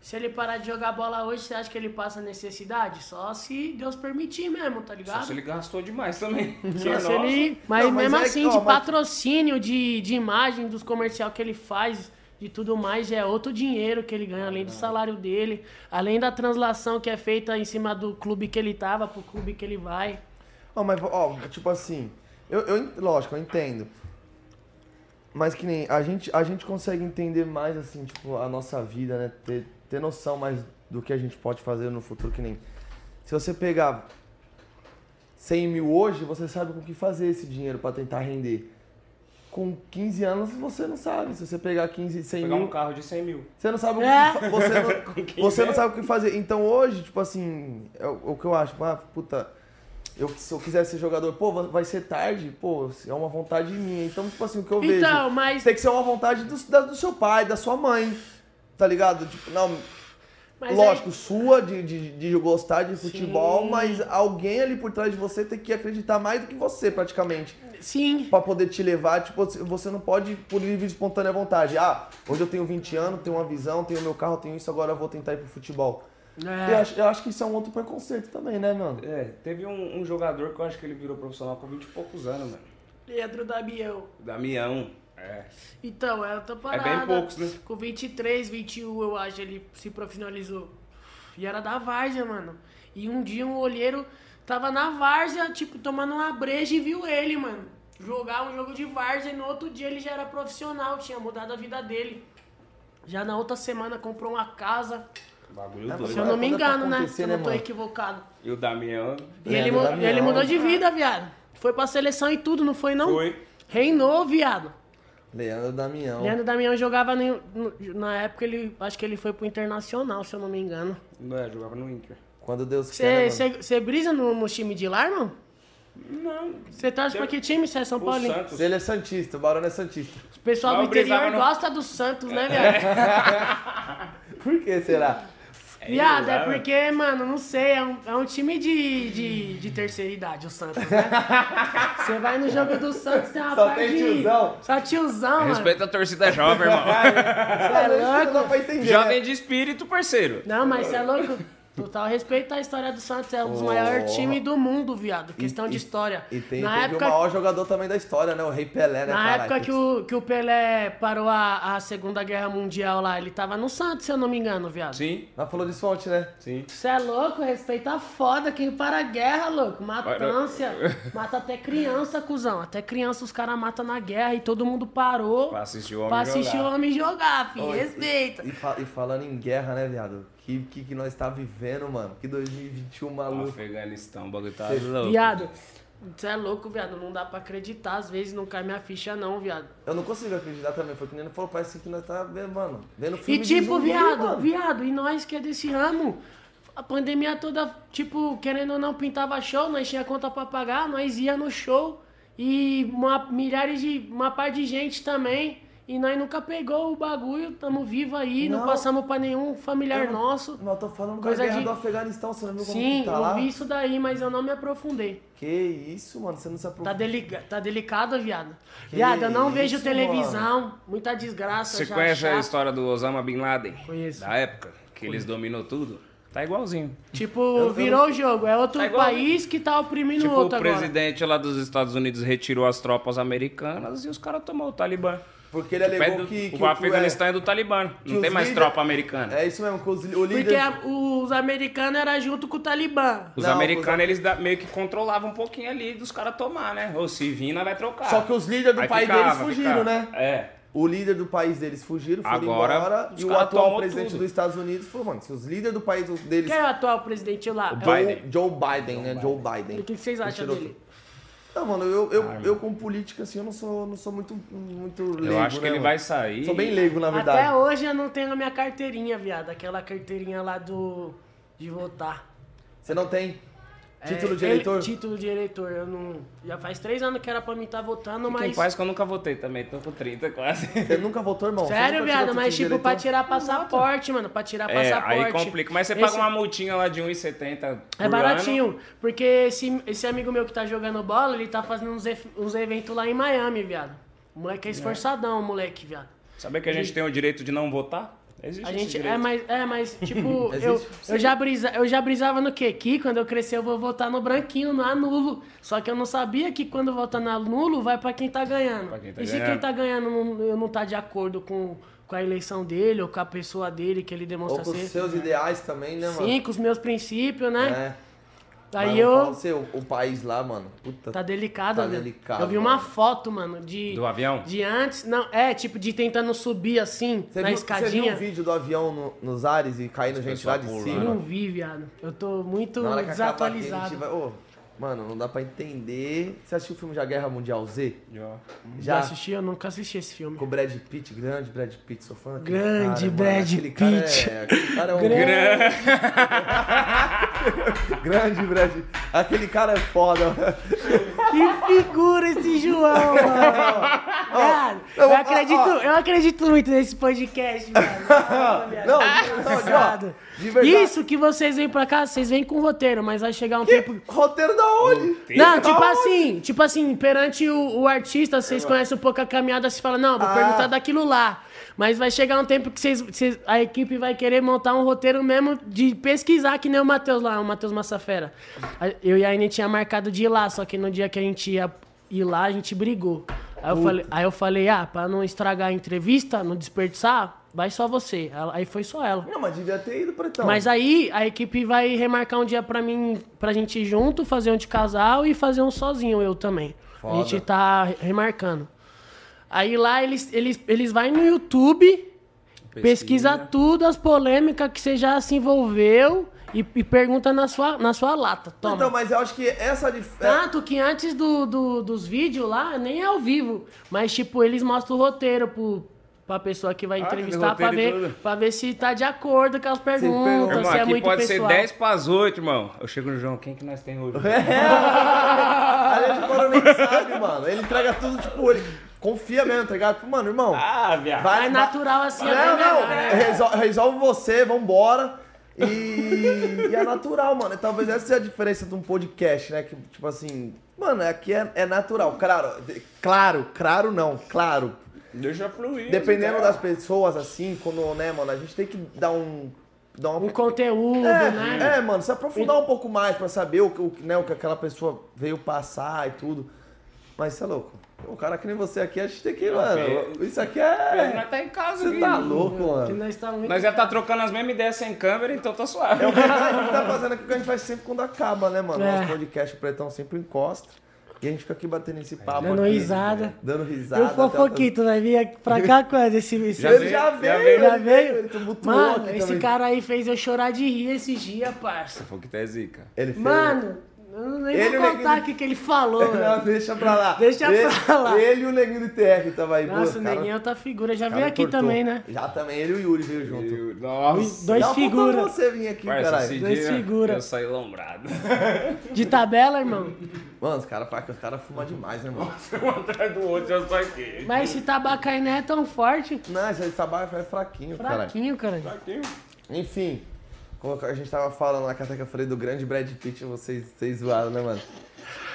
Se ele parar de jogar bola hoje, você acha que ele passa necessidade? Só se Deus permitir mesmo, tá Só ligado? se ele gastou demais também. Só se ele- Mas Não, mas mesmo é que, assim, ó, de mas- patrocínio, de, de imagem, dos comercial que ele faz, de tudo mais, é outro dinheiro que ele ganha, além do salário dele, além da translação que é feita em cima do clube que ele tava pro clube que ele vai. Ó, mas, ó, tipo assim, eu, eu, lógico, eu entendo. Mas que nem, a gente, a gente consegue entender mais, assim, tipo, a nossa vida, né? Ter, ter noção mais do que a gente pode fazer no futuro, que nem... Se você pegar 100 mil hoje, você sabe com o que fazer esse dinheiro pra tentar render. Com 15 anos, você não sabe. Se você pegar 15, 100 Pegar mil... um carro de 100 mil. Você não sabe o que, É. você não, você não sabe o que fazer. Então hoje, tipo assim, é o, o que eu acho, ah, puta, eu, se eu quiser ser jogador, pô, vai- vai ser tarde, pô, é uma vontade minha. Então, tipo assim, o que eu vejo. Então, mas. Tem que ser uma vontade do, da- do seu pai, da sua mãe. Tá ligado? Tipo, não, mas lógico, sua de, de, de gostar de futebol, Sim. mas alguém ali por trás de você tem que acreditar mais do que você, praticamente. aí- sim. Pra poder te levar, tipo, você não pode por livre e espontânea vontade. Ah, hoje eu tenho 20 anos, tenho uma visão, tenho meu carro, tenho isso, agora eu vou tentar ir pro futebol. Eu, É, acho, eu acho que isso é um outro preconceito também, né, mano? É, teve um, um jogador que eu acho que ele virou profissional com 20 e poucos anos, mano. Pedro Damião. Damião. É. Então, é outra É parada. bem poucos, né? Com 23, 21, eu acho, ele se profissionalizou. E era da Várzea, mano. E um dia um olheiro tava na Várzea, tipo, tomando uma breja e viu ele, mano. Jogar um jogo de Várzea e no outro dia ele já era profissional, tinha mudado a vida dele. Já na outra semana comprou uma casa. Bagulho É, doido. Se eu não me é engano, né? Se eu né, não tô equivocado. E o Damião E ele, Damião. ele mudou de vida, viado. Foi pra seleção e tudo, não foi não? foi. Reinou, viado. Leandro Damião. Leandro Damião jogava no- no- na época ele acho que ele foi pro Internacional, se eu não me engano. Não é, jogava no Inter. Quando Deus quer, né? Você brisa no, no time de lá, irmão? Não. Você torce pra que time? Você é São Paulo? Santos. Ele é Santista, o Barão é Santista. O pessoal Mas do interior no- gosta do Santos, né, viado? Por que será? Viado, é porque, mano, não sei, é um, é um time de, de, de terceira idade, o Santos, né? Você vai no jogo do Santos, tem uma Só parte tem de... tiozão. Só tiozão, mano. Respeita a torcida jovem, irmão. é louco. jovem de espírito, parceiro. Não, mas você é louco. Total respeito à história do Santos, é um dos Oh. maiores times do mundo, viado. Questão de história. E tem, na época, o maior jogador também da história, né? O Rei Pelé, né, na época que o, que o Pelé parou a, a Segunda Guerra Mundial lá, ele tava no Santos, se eu não me engano, viado. Sim, Nós falou de fonte, né? sim. Você é louco, respeita foda quem para a guerra, louco. Matância. Mata até criança, cuzão. Até criança os caras matam na guerra e todo mundo parou Pra assistir o homem pra assistir jogar. o homem jogar, filho. E- Respeita. E, fa- e falando em guerra, né, viado? Que, que, que nós tá vivendo, mano? Que 2021 O maluco. Afeganistão, o bagulho tá Cê- louco. Viado, você é louco, viado. Não dá pra acreditar. Às vezes não cai minha ficha, não, viado. Eu não consigo acreditar também. Foi que nem falou, parece que nós tá vendo, mano. Vendo E filme de tipo, zumbi, viado, mano. viado, e nós que é desse ramo, a pandemia toda, tipo, querendo ou não, pintava show, nós tinha conta pra pagar, nós ia no show e uma, milhares de, uma par de gente também, e nós nunca pegou o bagulho, tamo vivo aí, não, Não. passamos pra nenhum familiar Eu- nosso. Não, eu tô falando Coisa da guerra de- do Afeganistão, você não viu como Sim, que tá eu lá? vi isso daí, mas eu não me aprofundei. Que isso, mano, você não se Tá, aprofundou. delica, tá delicado, viado. Que viado, eu não isso, vejo televisão, muita desgraça. Você já conhece a história do Osama Bin Laden? Conheço. Da época, que eles dominou tudo? Tá igualzinho. Tipo, eu virou o jogo. É outro Tá país que tá oprimindo Tipo, o outro o agora. presidente lá dos Estados Unidos retirou as tropas americanas e os caras tomou o Talibã. Porque ele alegou do- que, que o Afeganistão é do Talibã. Não tem mais líder- tropa americana. É isso mesmo, que os, o líder... Porque a- os americanos eram junto com o Talibã. Os Não, americanos, os- eles da- meio que controlavam um pouquinho ali dos caras tomar, né? Ou se vir, nós vai trocar. Só que os líderes do Aí país ficava, deles fugiram, ficava. né? É. O líder do país deles fugiram, foram Agora, embora. E o atual presidente tudo. dos Estados Unidos falou, mano, se os líderes do país deles... Quem é o atual presidente lá? O Joe, Biden. Joe Biden, né? Joe Biden. E o que vocês acham dele? tudo. Não, mano, eu, eu, eu com política, assim, eu não sou, não sou muito, muito leigo, Eu acho que né, ele mano? vai sair. Sou bem leigo, na verdade. Até hoje eu não tenho a minha carteirinha, viado. Aquela carteirinha lá do... De votar. Você não tem título É, de ele- eleitor? título de eleitor. Eu não... Já faz três anos que era pra mim estar votando, Fiquem mas... em paz que eu nunca votei também, tô com 30 quase. Você nunca votou, irmão? Sério, viado, mas título de tipo, pra tirar passaporte, mano. Pra tirar É, passaporte. aí complica. Mas você Esse- paga uma multinha lá de 1,70 por É baratinho, ano. porque esse, esse amigo meu que tá jogando bola, ele tá fazendo uns, uns eventos lá em Miami, viado. O moleque é esforçadão, o moleque, viado. Sabia que a gente tem o direito de não votar? Existe A gente, direito. é, mas, é, mas, tipo, Existe? eu, eu, já brisa, eu já brisava no quê? Que quando eu crescer eu vou votar no branquinho, no anulo. Só que eu não sabia que quando votar no anulo vai pra quem tá ganhando. Quem tá e se ganhando. quem tá ganhando não, eu não tá de acordo com, com a eleição dele ou com a pessoa dele que ele Ou demonstra com os ser. seus ideais também, né, mano? Sim, com os meus princípios, né? É. Aí Mas eu. Você, o, o país lá, mano, puta... Tá delicado, Tá velho. delicado, Eu vi uma mano. foto, mano, de. Do avião? De antes. Não, é, tipo, de tentando subir assim, Você na viu, você viu escadinha. um vídeo do avião no- nos ares e caindo gente lá de cima? Eu não vi, viado. Eu tô muito desatualizado. gente vai... Ô, mano, não dá pra entender... Você assistiu o filme Já Guerra Mundial Z? Já. Já assisti? Eu nunca assisti esse filme. Com o Brad Pitt, grande Brad Pitt, sou fã Grande cara, mano. Brad aquele cara Pitt. É, aquele cara é um... Grande. grande Brad Aquele cara é foda. Que figura esse João, mano. Viado, eu eu, acredito, ó. eu acredito muito nesse podcast, viado. Não, não, de verdade. Isso que vocês vêm pra cá, vocês vêm com roteiro, mas vai chegar um Que tempo. roteiro da onde? Não, tipo Aonde? assim, tipo assim, perante o, o artista, vocês conhecem um pouco a caminhada, você fala, não, vou Ah. perguntar daquilo lá. Mas vai chegar um tempo que vocês, vocês- a equipe vai querer montar um roteiro mesmo de pesquisar, que nem o Matheus lá, o Matheus Massafera. A- Eu e a Aine tinha marcado de ir lá, só que no dia que a gente ia ir lá, a gente brigou. Aí eu, falei, aí eu falei, ah, pra não estragar a entrevista, não desperdiçar, vai só você. Aí foi só ela. Não, mas devia ter ido, Pretão. Mas aí a equipe vai remarcar um dia pra mim, pra gente ir junto, fazer um de casal e fazer um sozinho, eu também. A Foda. gente tá remarcando. Aí lá eles, eles, eles vão no YouTube, pesquisa, tudo, as polêmicas que você já se envolveu e, e pergunta na sua, na sua lata. Toma. Então, mas eu acho que essa de... Tanto que antes do, do- dos vídeos lá, nem é ao vivo. Mas, tipo, eles mostram o roteiro pro, pra pessoa que vai Ah, entrevistar pra ver, pra ver se tá de acordo com as pergunta. perguntas, Irmão, se é aqui muito pode pessoal. ser 10 pras 8, irmão. Eu chego no João, quem que nós tem hoje? É. nem sabe, mano. Ele entrega tudo, tipo, ele confia mesmo, tá ligado? Mano, irmão, Ah, viado. vai, É natural assim, é Não, bem não, melhor, né? resol- resolve você, vambora. E, e é natural, mano. E talvez essa seja a diferença de um podcast, né? Que, tipo assim, mano, aqui é, é natural. Claro, claro, claro não, claro. Deixa fluir. Dependendo né? das pessoas, assim, quando, né, mano, a gente tem que dar um. Dar Um uma... conteúdo, É, né? é, mano, se aprofundar um pouco mais pra saber o, que- o, né, o que aquela pessoa veio passar e tudo. Mas você é louco. O cara que nem você aqui, a gente tem que, mano. Pedro- Isso aqui Pedro, é. Nós tá em casa, Você tá louco, Que mano. nós tá muito... Nós já tá trocando as mesmas ideias sem câmera, então tá suave. É o que a gente tá fazendo aqui que a gente faz sempre quando acaba, né, mano? É. Nosso podcast, o Pretão sempre encosta. E a gente fica aqui batendo esse papo. Dando aqui, risada. Dando risada. E o Fofoquito vai vir aqui pra cá quando? Esse, esse... Já Ele veio, já já veio. Já veio? Ele tumultuou Mano, aqui esse também. cara aí fez eu chorar de rir esses dias, parça. Foi que tá zica. Ele fez. Mano, eu nem Ele vou o contar o que, que ele falou, Não, velho. deixa pra lá. Deixa ele, pra lá. Ele e o neguinho do TR tava aí. Nossa, pô, o cara- neguinho é outra figura. Já cara veio aqui cortou. também, né? Já também, ele e o Yuri veio junto. Eu- Nossa. Dois Não, figura. faltou você vir aqui, Parça, caralho. Dois dia figura. Eu saí lombrado. De tabela, irmão. Mano, os caras os cara fumam demais, né, irmão? um atrás do outro, eu só aqui. Mas esse tabaco aí não é tão forte. Não, esse aí trabalho é fraquinho, caralho. Fraquinho, cara. Aqui. Enfim, como a gente tava falando na carta que eu falei do grande Brad Pitt, vocês, vocês zoaram, né, mano?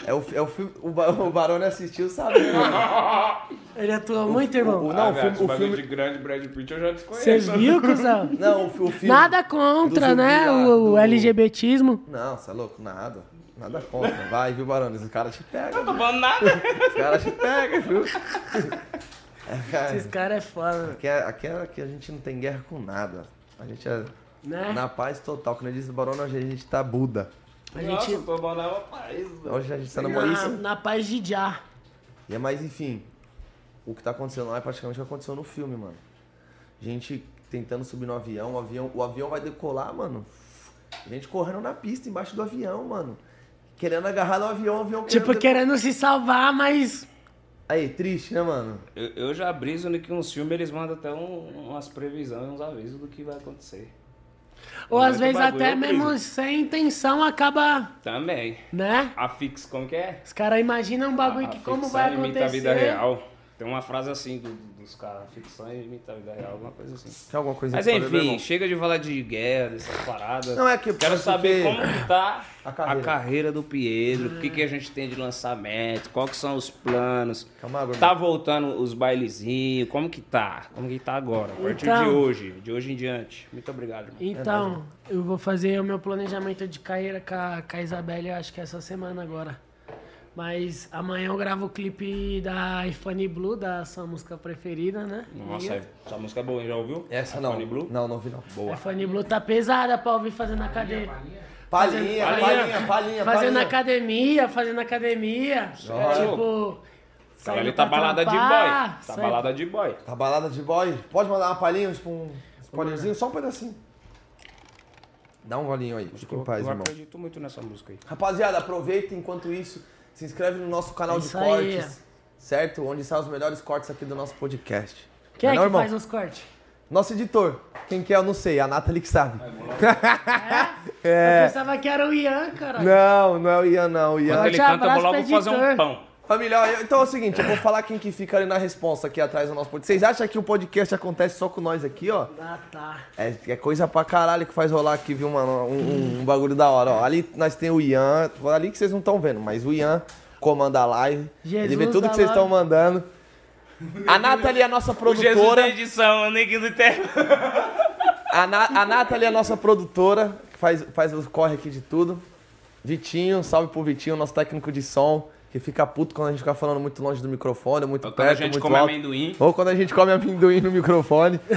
É o, é o filme. O, Ba- o Barone assistiu, sabe, né, mano? Ele atua muito, irmão. o- não, ah, o filme- o bagulho filme- de grande Brad Pitt eu já desconheço. Vocês viram, cuzão? Não, o, fi- o filme. Nada contra, né? lá, O, o do- LGBTismo. Não, você é louco? Nada. Nada contra. Vai, viu, Barone? Os caras te pegam. Não tô falando nada. Os caras te pegam, viu? É, cara, Esses caras é foda, aqui, é, aqui, é, aqui a gente não tem guerra com nada. A gente é né? na paz total. Quando eu disse Barone, hoje a gente tá Buda. A Nossa, gente bom na paz. Hoje a gente tá na na, na paz de já. E é mais, enfim, o que tá acontecendo lá é praticamente o que aconteceu no filme, mano. Gente tentando subir no avião, o avião, o avião vai decolar, mano. Gente correndo na pista, embaixo do avião, mano. Querendo agarrar no avião, o avião Tipo, querendo se salvar, mas. Aí, triste, né, mano? Eu, eu já briso no que uns filmes eles mandam até um- umas previsões, uns avisos do que vai acontecer. Ou às vezes bagulho, até eu mesmo sem intenção acaba. Também. Né? A fix, como que é? Os caras imaginam um bagulho a, que a como vai acontecer. a vida real. Tem uma frase assim do- dos caras, ficção a vida real, alguma coisa assim. Tem alguma coisa Mas ver, enfim, chega de falar de guerra, dessas paradas. Não, é que- Quero é saber porque- como que tá A a carreira. carreira, do Pietro, o que, que a gente tem de lançamento, quais que são os planos. Calma, Bruno. Tá voltando os bailezinhos, como que tá? Como que tá agora? A partir de Então- hoje, de hoje em diante. Muito obrigado, irmão. Então, eu vou fazer o meu planejamento de carreira com a, com a Isabelle, acho que é essa semana agora. Mas amanhã eu gravo o clipe da iPhone Blue, da sua música preferida, né? Nossa, essa música é boa, hein? Já ouviu? Essa não. Funny Blue? Não, não vi não. Boa. iPhone Blue tá pesada pra ouvir fazendo academia. Palhinha, Palhinha. palhinha, palhinha, Fazendo academia, fazendo academia. Tipo. Ela ali saindo tá pra balada de trampar, boy. Tá sai- balada de boy. Tá balada de boy? Pode mandar uma palhinha, tipo um spoilerzinho? Só um pedacinho. Dá um golinho aí, fica em paz, eu irmão. acredito muito nessa música aí. Rapaziada, aproveita enquanto isso, se inscreve no nosso canal de Isso aí. cortes, certo? Onde saem os melhores cortes aqui do nosso podcast. Quem é Não, que irmão? faz os cortes? Nosso editor, quem que é eu não sei, a Nathalie que sabe. Eu É. pensava que era o Ian, cara. Não, não é o Ian não, o Ian. Quando ele canta, eu vou logo fazer um pão. Família, ó, eu- então é o seguinte, eu vou falar quem que fica ali na responsa aqui atrás do nosso podcast. Vocês acham que o podcast acontece só com nós aqui, ó? Ah, tá. É, é coisa pra caralho que faz rolar aqui, viu, mano? Um, um- um bagulho da hora, ó. Ali nós tem o Ian, ali que vocês não estão vendo, mas o Ian comanda a live. Jesus ele vê tudo que vocês estão mandando. A Nathalie é a nossa O Jesus da produtora. edição, o do tempo. A, Na, a Nathalie é a nossa produtora, que faz, faz o corre aqui de tudo. Vitinho, salve pro Vitinho, nosso técnico de som, que fica puto quando a gente fica falando muito longe do microfone, muito Quando a perto, gente come alto. amendoim. Ou quando a gente come amendoim no microfone. e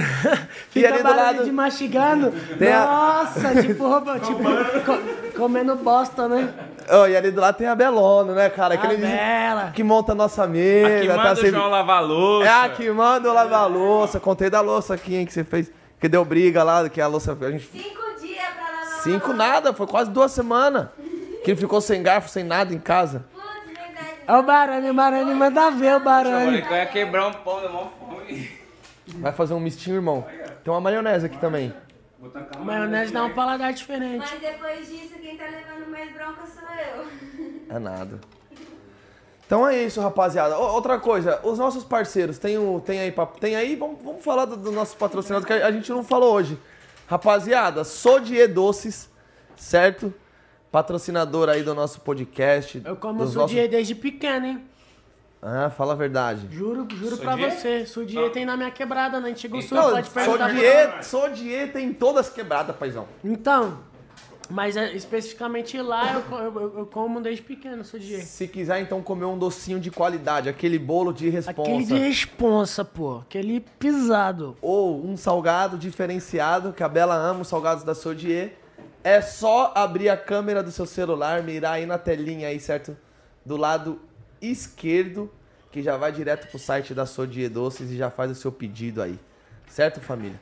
Fica ali do lado. de mastigando. Tem a- Nossa, tipo, roupa, tipo, co- comendo bosta, né? Oh, e ali do lado tem a Belona, né, cara? A Aquele Bela. que monta a nossa mesa. Aqui tá manda o sempre- João lavar a louça. É a que manda eu lavar a louça. Contei da louça aqui, hein, que você fez. Que deu briga lá, que a louça. A gente... Cinco dias pra lavar Cinco nada, foi quase duas semanas. Que ele ficou sem garfo, sem nada em casa. É o Barani, o Barani manda ver o Barani. eu ia quebrar um pão, deu mó fome. Vai fazer um mistinho, irmão. Tem uma maionese aqui também. Vou tacar A uma maionese dá um paladar diferente. Mas depois disso, quem tá levando mais bronca sou eu. É nada. Então é isso, rapaziada. Outra coisa, os nossos parceiros, tem, o, tem aí, papo- tem aí vamos, vamos falar dos do nossos patrocinadores que a a gente não falou hoje. Rapaziada, Sodier Doces, certo? Patrocinador aí do nosso podcast. Eu como dos sudie desde pequeno, hein? Ah, fala a verdade. Juro, juro pra Sudie? você. Sudie tem na minha quebrada, na Antigo Sul, Não, pode perguntar. pra Sodier, Sodier tem todas quebradas, paizão. Então, mas é, especificamente lá eu, eu- eu como desde pequeno, sudie. Se quiser então comer um docinho de qualidade, aquele bolo de responsa. Aquele de responsa, pô. Aquele pisado. ou um salgado diferenciado, que a Bela ama os salgados da Sodier, é só abrir a câmera do seu celular, mirar aí na telinha aí, certo? Do lado esquerdo, que já vai direto pro site da Sodier Doces e já faz o seu pedido aí. Certo, família?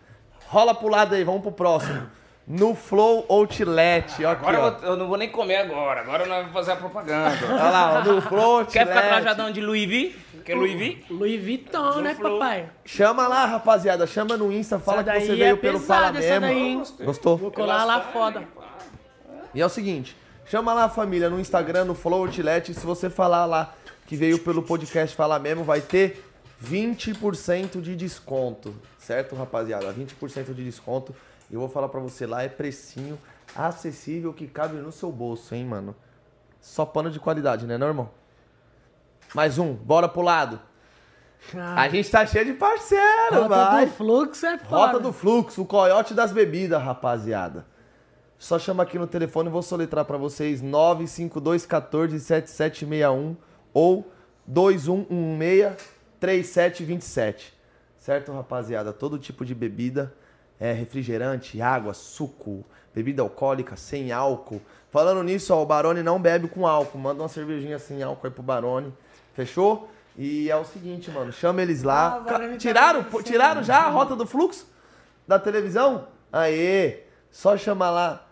Rola pro lado aí, vamos pro próximo. No Flow Outlet, ó aqui, Agora eu, vou- eu não vou nem comer agora. Agora nós vamos fazer a propaganda. Olha lá, ó, no Flow Outlet. Quer ficar trajadão de Louis V? Quer Louis V? Louis Vuitton, né, Flow. papai? Chama lá, rapaziada, chama no Insta, fala que você veio é pelo Fala Mesmo. daí? Gostou? Vou colar lá foda. E é o seguinte, chama lá a família no Instagram, no Flow Outlet, e se você falar lá que veio pelo podcast Fala Mesmo, vai ter 20% de desconto, certo, rapaziada? 20% de desconto. Eu vou falar pra você lá, é precinho acessível que cabe no seu bolso, hein, mano? Só pano de qualidade, né, não, irmão? Mais um, bora pro lado. A gente tá cheio de parceiro, Rota vai. do fluxo é foda. Rota do Fluxo, o coiote das bebidas, rapaziada. Só chama aqui no telefone, vou soletrar pra vocês 952147761 ou 21163727. Certo, rapaziada? Todo tipo de bebida, é refrigerante, água, suco, bebida alcoólica, sem álcool. Falando nisso, ó, o Barone não bebe com álcool. Manda uma cervejinha sem álcool aí pro Barone. Fechou? E é o seguinte, mano, chama eles Ah, lá. Barone tá tiraram, aparecendo. tiraram já a rota do fluxo da televisão? Aê! Só chamar lá.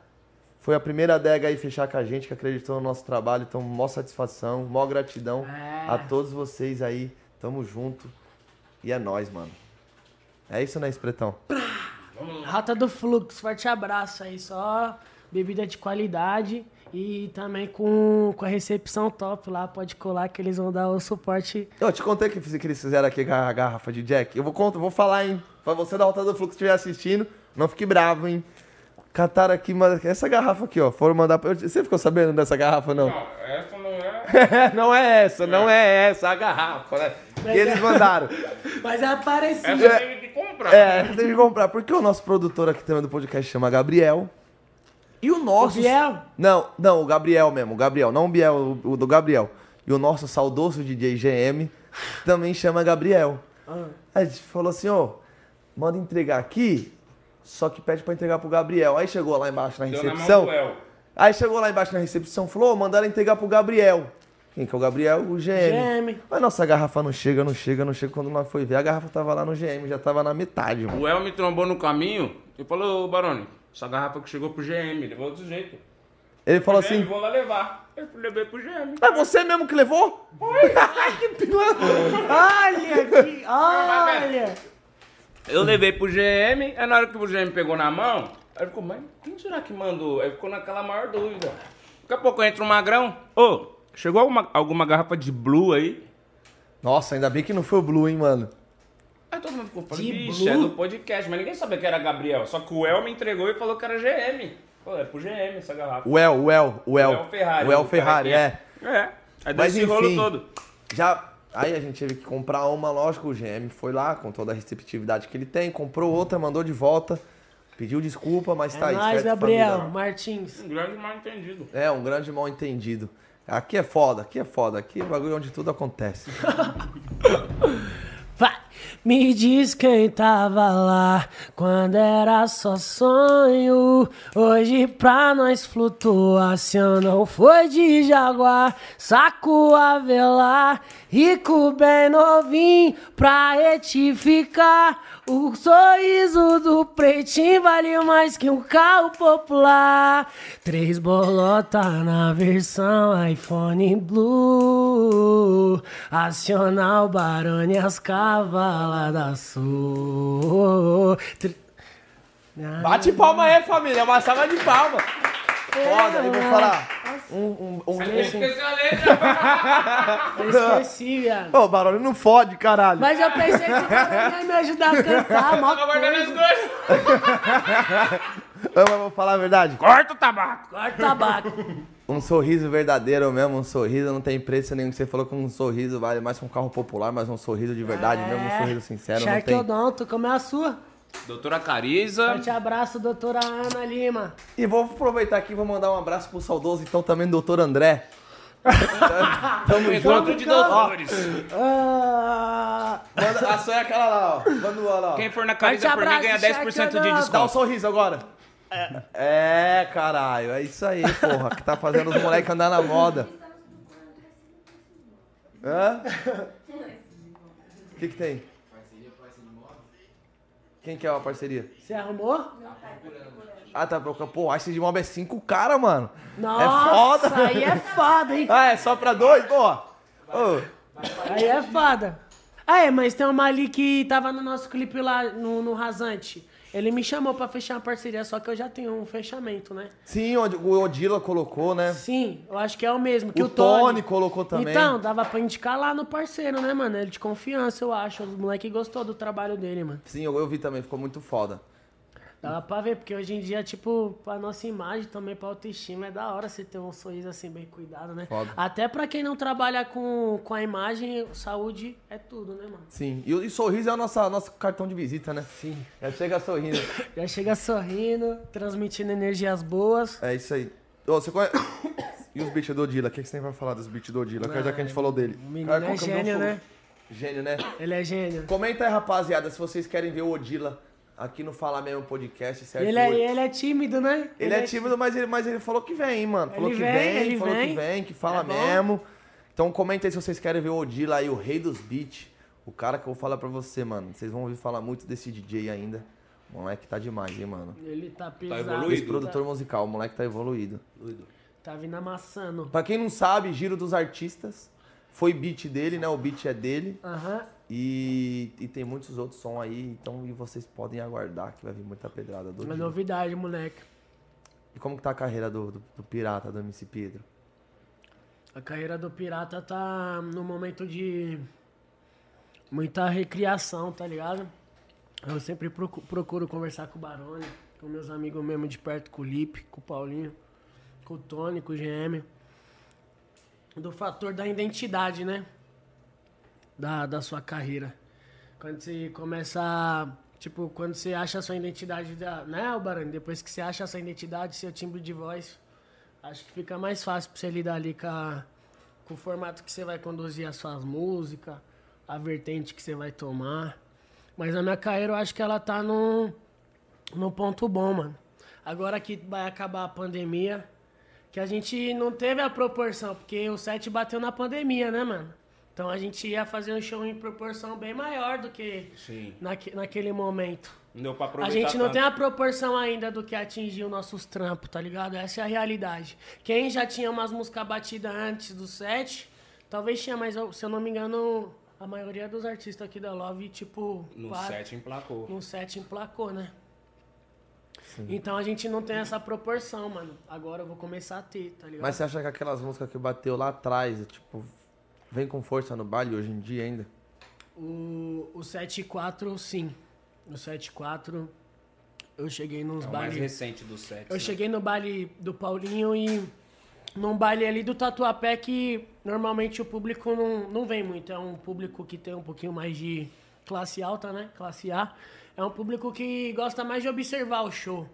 Foi a primeira adega aí fechar com a gente, que acreditou no nosso trabalho. Então, mó satisfação, mó gratidão É. a todos vocês aí. Tamo junto. E é nóis, mano. É isso, né, Espretão? Rota do fluxo, forte abraço aí. Só bebida de qualidade e também com, com a recepção top lá. Pode colar que eles vão dar o suporte. Eu te contei que que eles fizeram aqui com a garrafa de Jack. Eu vou, contar, vou falar, hein? Pra você da Rota do Fluxo estiver assistindo, não fique bravo, hein? Cataram aqui, mas essa garrafa aqui, ó. Foram mandar pra. Você ficou sabendo dessa garrafa, não? Não, essa não é. não é essa, não é essa a garrafa, né? Que eles mandaram. Mas é parecido. Essa teve que comprar. É, tem que comprar. Porque o nosso produtor aqui também do podcast chama Gabriel. E o nosso. Biel? Não, não, o Gabriel mesmo, o Gabriel, não o Biel, o, o do Gabriel. E o nosso saudoso DJ GM também chama Gabriel. Ah. Aí a gente falou assim, ó, manda entregar aqui, só que pede pra entregar pro Gabriel. Aí chegou lá embaixo na recepção. Aí chegou lá embaixo na recepção, falou, ô, mandaram entregar pro Gabriel. Quem que é o Gabriel? O GM. GM. Mas nossa garrafa não chega, não chega, não chega. Quando nós foi ver, a garrafa tava lá no GM, já tava na metade, mano. O El me trombou no caminho e falou, ô Barone, essa garrafa que chegou pro GM, levou do jeito. Ele falou GM, assim, vou lá levar. Eu fui levei pro GM. é você mesmo que levou? Ai, que pilantra. Olha aqui, olha. Eu levei pro GM, aí na hora que o GM pegou na mão, aí ficou, mas quem será que mandou? Aí ficou naquela maior dúvida. Daqui a pouco entra um magrão. Ô, chegou alguma, alguma garrafa de blue aí? Nossa, ainda bem que não foi o Blue, hein, mano. Aí todo mundo ficou falando, De bicho, blue? é do podcast, mas ninguém sabia que era Gabriel. Só que o El me entregou e falou que era GM. Pô, é pro GM essa garrafa. O El, o El, o El. O El Ferrari. O El Ferrari, que é. É. Aí deu Mas esse rolo enfim. todo. Já. Aí a gente teve que comprar uma, lógico, o GM foi lá com toda a receptividade que ele tem, comprou outra, mandou de volta, pediu desculpa, mas tá É aí. nóis, certo, Gabriel. família? Martins. Um grande mal entendido. É, um grande mal entendido. Aqui é foda, aqui é foda, aqui é bagulho onde tudo acontece. Vai! Me diz quem tava lá quando era só sonho. Hoje pra nós flutuação não foi de jaguar. Saco a velar, rico bem novinho pra retificar. O sorriso do pretinho vale mais que um carro popular. Três bolota na versão iPhone Blue. Acionar o Barone as cavalas da Sul. Bate palma aí, família, uma salva de palma. Foda. E vou falar. Um, um, um, Ele assim. Eu esqueci, viado. Ô, barulho não fode, caralho. Mas eu pensei que o cara ia me ajudar a cantar, mó Tava guardando as coisa. coisas. Eu vou falar a verdade. Corta o tabaco. Corta o tabaco. Um sorriso verdadeiro mesmo, um sorriso não tem preço nenhum. Você falou que um sorriso vale mais que um carro popular, mas um sorriso de verdade mesmo, um sorriso sincero, não tem. Sharkodonto, como é a sua? Doutora Cariza. Forte abraço, doutora Ana Lima. E vou aproveitar aqui e vou mandar um abraço pro saudoso, então também, doutor André. Tamo Encontro junto. de doutores. Ah, Manda, a sua é aquela lá, ó. Manda o lá, ó. Quem for na Cariza por mim ganha abraço, 10% de Sharkodonto. Dá um desconto. sorriso agora. É, caralho, é isso aí, porra, que tá fazendo os moleques andar na moda. Hã? O que que tem? Quem que é a parceria? você arrumou? Ah, tá procurando. Pô, a de mob é cinco cara, mano. Nossa, É foda. aí é foda, hein? Ah, é só pra dois? Pô. Ô, Aí é foda. Ah, é, mas tem uma ali que tava no nosso clipe lá, no, no Rasante. Ele me chamou pra fechar uma parceria, só que eu já tenho um fechamento, né? sim, o Odila colocou, né? Sim, eu acho que é o mesmo. Que O o, Tony, Tony colocou também. Então, dava pra indicar lá no parceiro, né, mano? Ele de confiança, eu acho. O moleque gostou do trabalho dele, mano. Sim, eu, eu vi também, ficou muito foda. Dava pra ver, porque hoje em dia, tipo, pra nossa imagem, também pra autoestima, é da hora você ter um sorriso assim bem cuidado, né? Foda. Até pra quem não trabalha com, com a imagem, saúde é tudo, né, mano? Sim. E, o- e sorriso é o nosso, nosso cartão de visita, né? Sim. Já chega sorrindo. Já chega sorrindo, transmitindo energias boas. É isso aí. Ô, você conhece... E os beats do Odila? O que que você tem pra falar dos beats do Odila? Já que a gente falou dele. O menino Cara, é gênio, né? Gênio, né? Ele é gênio. Comenta aí, rapaziada, se vocês querem ver o Odila aqui no Fala Mesmo Podcast, certo? Ele é, ele é tímido, né? Ele é tímido, mas ele, mas ele falou que vem, hein, mano. Falou Ele que vem, vem, ele falou vem. que vem, que fala É mesmo. Então comenta aí se vocês querem ver o Odila aí, o rei dos beats. O cara que eu vou falar pra você, mano. Vocês vão ouvir falar muito desse DJ ainda. O moleque tá demais, hein, mano. Ele tá pesado. evoluído? Esse produtor musical, o moleque tá evoluído. Tá vindo amassando. Pra quem não sabe, Giro dos Artistas foi beat dele, né? O beat é dele. Aham. E, e tem muitos outros sons aí, então e vocês podem aguardar que vai vir muita pedrada do Uma novidade, moleque. E como que tá a carreira do, do, do Pirata, do MC Pedro? A carreira do Pirata tá no momento de muita recriação, tá ligado? Eu sempre procu- procuro conversar com o Barone, com meus amigos mesmo de perto, com o Lipe, com o Paulinho, com o Tony, com o GM. Do fator da identidade, né? Da, da sua carreira. Quando você começa Tipo, quando você acha a sua identidade, da, né, Albarani? Depois que você acha a sua identidade, seu timbre de voz, acho que fica mais fácil pra você lidar ali com, a- com o formato que você vai conduzir as suas músicas, a vertente que você vai tomar. Mas a minha carreira, eu acho que ela tá num, num ponto bom, mano. Agora que vai acabar a pandemia, que a gente não teve a proporção, porque o set bateu na pandemia, né, mano? Então a gente ia fazer um show em proporção bem maior do que Sim. naque- naquele momento. Não deu pra A aproveitar gente não tanto. tem a proporção ainda do que atingiu nossos trampos, tá ligado? Essa é a realidade. Quem já tinha umas músicas batidas antes do set, talvez tinha, mas eu- se eu não me engano, a maioria dos artistas aqui da Love, tipo, No para- set emplacou. no set emplacou, né? Então a gente não tem essa proporção, mano. Agora eu vou começar a ter, tá ligado? Mas você acha que aquelas músicas que bateu lá atrás, tipo, vem com força no baile hoje em dia ainda? O, o 7-4, sim. O 7-4, eu cheguei nos É o mais bailes. recente do set. Eu né? cheguei no baile do Paulinho e num baile ali do Tatuapé que normalmente o público não, não vem muito. É um público que tem um pouquinho mais de classe alta, né? Classe A. É um público que gosta mais de observar o show.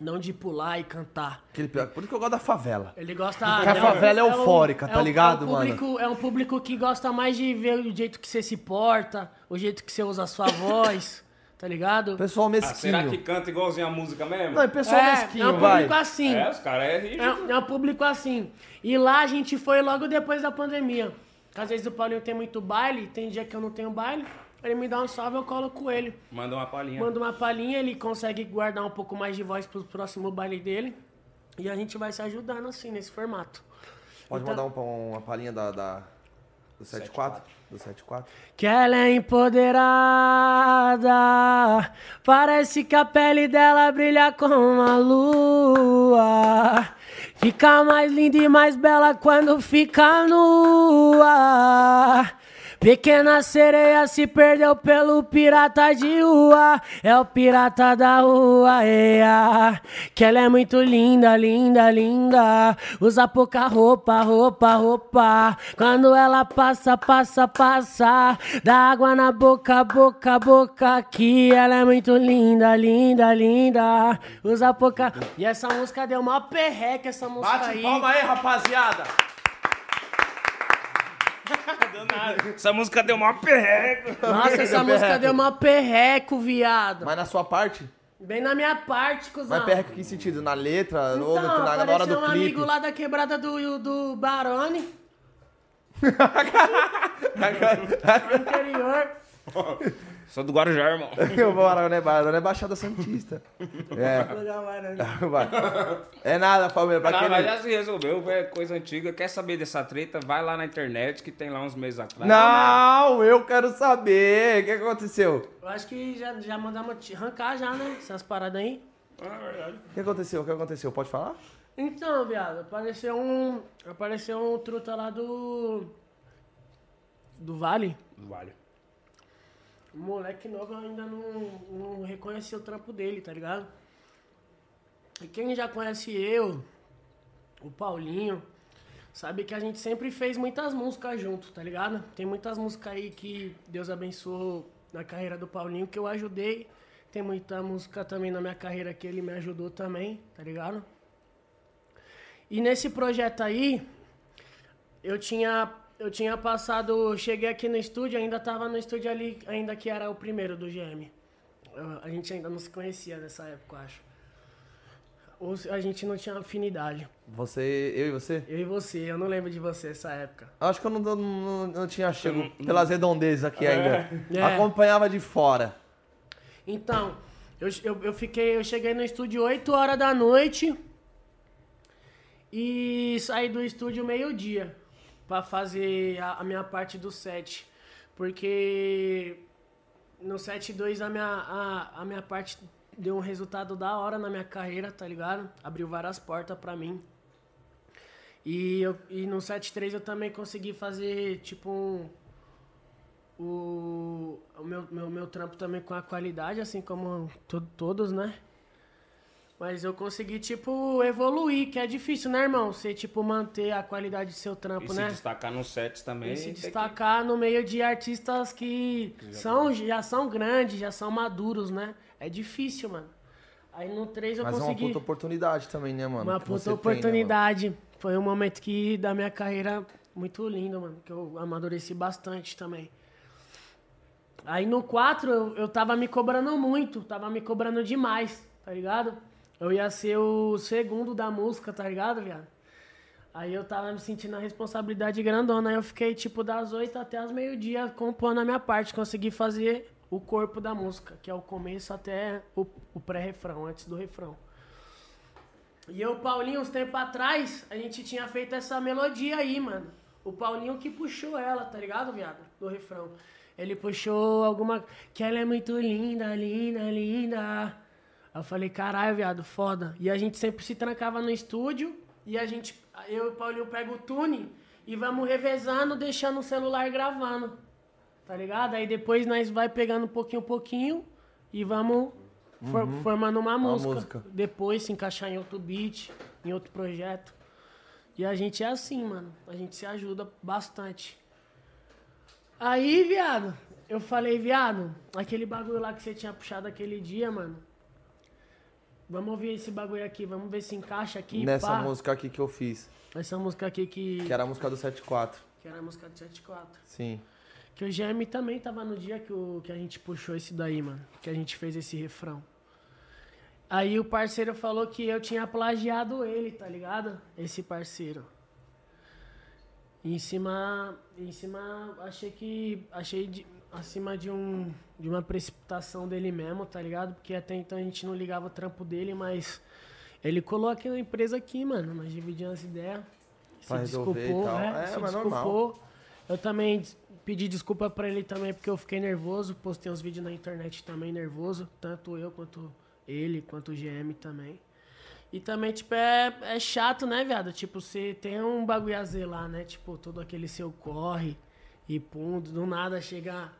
Não de pular e cantar. Aquele, pior- por isso que eu gosto da favela. Ele gosta. Porque a favela é um- eufórica, tá um- ligado, é um público, É um público que gosta mais de ver o jeito que você se porta, o jeito que você usa a sua voz, tá ligado? Pessoal Ah, mesquinho. será que canta igualzinho a música mesmo? Não, é pessoal é, mesquinho, é um vai. público assim. É, os caras é rígido. É, é um público assim. E lá a gente foi logo depois da pandemia. Às vezes o Paulinho tem muito baile, tem dia que eu não tenho baile. Ele me dá um salve, eu colo com ele. Manda uma palhinha. Mando uma palhinha, ele consegue guardar um pouco mais de voz pro próximo baile dele. E a gente vai se ajudando assim, nesse formato. Pode Então- mandar um- uma palhinha da, da, Do 74? Do 74? Que ela é empoderada. Parece que a pele dela brilha como a lua. Fica mais linda e mais bela quando fica nua. Pequena sereia se perdeu pelo pirata de rua. É o pirata da rua, ea. Que ela é muito linda, linda, linda. Usa pouca roupa, roupa, roupa. Quando ela passa, passa, passa. Dá água na boca, boca, boca. Que ela é muito linda, linda, linda. Usa pouca. E essa música deu uma perreca, essa música Bate aí. palma aí, rapaziada! Nada. Essa música deu uma perreco. Nossa, essa Deu música perreco. deu uma perreco, viado. Mas na sua parte? Bem na minha parte, cuzão. Mas perca que sentido? Na letra? ou Então, na, na hora do um clipe? amigo lá da quebrada do, do Barone, interior. Sou do Guarujá, irmão. Bora, né? Bora, é Baixada Santista. É. É nada, família. Pra Não, quem mas já se resolveu, é coisa antiga. Quer saber dessa treta? Vai lá na internet, que tem lá uns meses atrás. Não, eu quero saber. O que aconteceu? Eu acho que já, já mandamos arrancar já, né? Essas paradas aí. Ah, verdade. O que aconteceu? O que aconteceu? Pode falar? Então, viado, apareceu um. Apareceu um truta lá do. Do Vale. Vale. O moleque novo ainda não, não reconheceu o trampo dele, tá ligado? E quem já conhece eu, o Paulinho, sabe que a gente sempre fez muitas músicas junto, tá ligado? Tem muitas músicas aí que Deus abençoou na carreira do Paulinho que eu ajudei. Tem muita música também na minha carreira que ele me ajudou também, tá ligado? E nesse projeto aí, eu tinha eu tinha passado, cheguei aqui no estúdio, ainda tava no estúdio ali, ainda que era o primeiro do GM. Eu- a gente ainda não se conhecia nessa época, eu acho. Ou a gente não tinha afinidade. Você, eu e você? Eu e você, eu não lembro de você nessa época. Acho que eu não, não, não tinha chego pelas redondezas aqui ainda. É. Acompanhava de fora. Então, eu, eu, eu fiquei, eu cheguei no estúdio 8 horas da noite e saí do estúdio meio-dia pra fazer a, a minha parte do set. Porque no set 2 a minha, a, a minha parte deu um resultado da hora na minha carreira, tá ligado? Abriu várias portas pra mim. E, eu, e no 7.3 eu também consegui fazer, tipo, um, o, o meu, meu, meu trampo também com a qualidade, assim como to- todos, né? Mas eu consegui, tipo, evoluir, que é difícil, né, irmão? Você, tipo, manter a qualidade do seu trampo, E né? se destacar nos sets também. E se tem que- destacar no meio de artistas que são, já são grandes, já são maduros, né? É difícil, mano. Aí no 3 eu Mas é uma consegui... puta oportunidade também, né, mano? Uma que puta você tem, né, oportunidade. Foi um momento que da minha carreira muito lindo, mano. Que eu amadureci bastante também. Aí no 4 eu, eu tava me cobrando muito, tava me cobrando demais, tá ligado? Eu ia ser o segundo da música, tá ligado, viado? Aí eu tava me sentindo a responsabilidade grandona. Aí eu fiquei, tipo, das 8 até as meio-dia compondo a minha parte. Consegui fazer o corpo da música, que é o começo até o, o pré-refrão, antes do refrão. E eu, Paulinho, uns tempos atrás, a gente tinha feito essa melodia aí, mano. O Paulinho que puxou ela, tá ligado, viado? Do refrão. Ele puxou alguma. Que ela é muito linda, linda, linda. Aí eu falei, caralho, viado, foda. E a gente sempre se trancava no estúdio e a gente. Eu e o Paulinho pega o tune e vamos revezando, deixando o celular gravando. Tá ligado? Aí depois nós vai pegando um pouquinho, pouquinho e vamos for- formando uma música. música. Depois se encaixar em outro beat, em outro projeto. E a gente é assim, mano. A gente se ajuda bastante. Aí, viado, eu falei, viado, aquele bagulho lá que você tinha puxado aquele dia, mano. Vamos ouvir esse bagulho aqui, vamos ver se encaixa aqui. Nessa pá. música aqui que eu fiz. Essa música aqui que, Que era a música do 74. que era a música do 74. Sim. Que o GM também tava no dia que, o, que a gente puxou esse daí, mano. Que a gente fez esse refrão. Aí o parceiro falou que eu tinha plagiado ele, tá ligado? Esse parceiro. E em cima. Em cima, achei que. Achei de, acima de um. De uma precipitação dele mesmo, tá ligado? Porque até então a gente não ligava o trampo dele, mas. Ele colou aqui na empresa aqui, mano. Nós dividimos as ideias. Pra resolver e tal. né? É, se mas desculpou. Eu também pedi desculpa pra ele também, porque eu fiquei nervoso. Postei uns vídeos na internet também nervoso. Tanto eu quanto ele, quanto o GM também. E também, tipo, é, é chato, né, viado? Tipo, você tem um bagulho a zelar, né? Tipo, todo aquele seu corre e pum, do nada chega,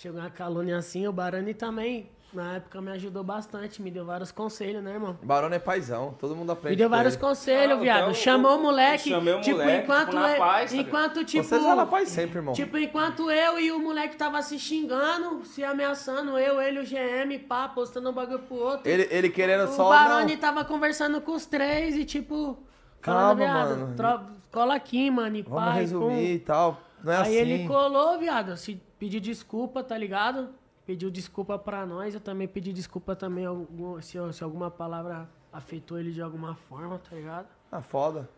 chega uma calúnia assim. O Barani também, na época, me ajudou bastante. Me deu vários conselhos, né, irmão? Barone é paizão, todo mundo aprende. Me deu vários ele. conselhos, Ah, viado. então, Chamou o moleque. chamei o tipo, moleque, enquanto, tipo, na eu- paz, tá enquanto, tipo. Vocês vão na paz sempre, irmão. Tipo, enquanto eu e o moleque tava se xingando, se ameaçando, eu, ele e o GM, pá, postando um bagulho pro outro. Ele, ele querendo o só. Baroni não. tava conversando com os três e, tipo, Calma, falando, viado, mano. tro- cola aqui, mano, e Vamos pá, e resumir pum. e tal. Não é Aí assim. ele colou, viado, se pediu desculpa, tá ligado? Pediu desculpa pra nós, eu também pedi desculpa também se, se alguma palavra afetou ele de alguma forma, tá ligado? Ah, foda.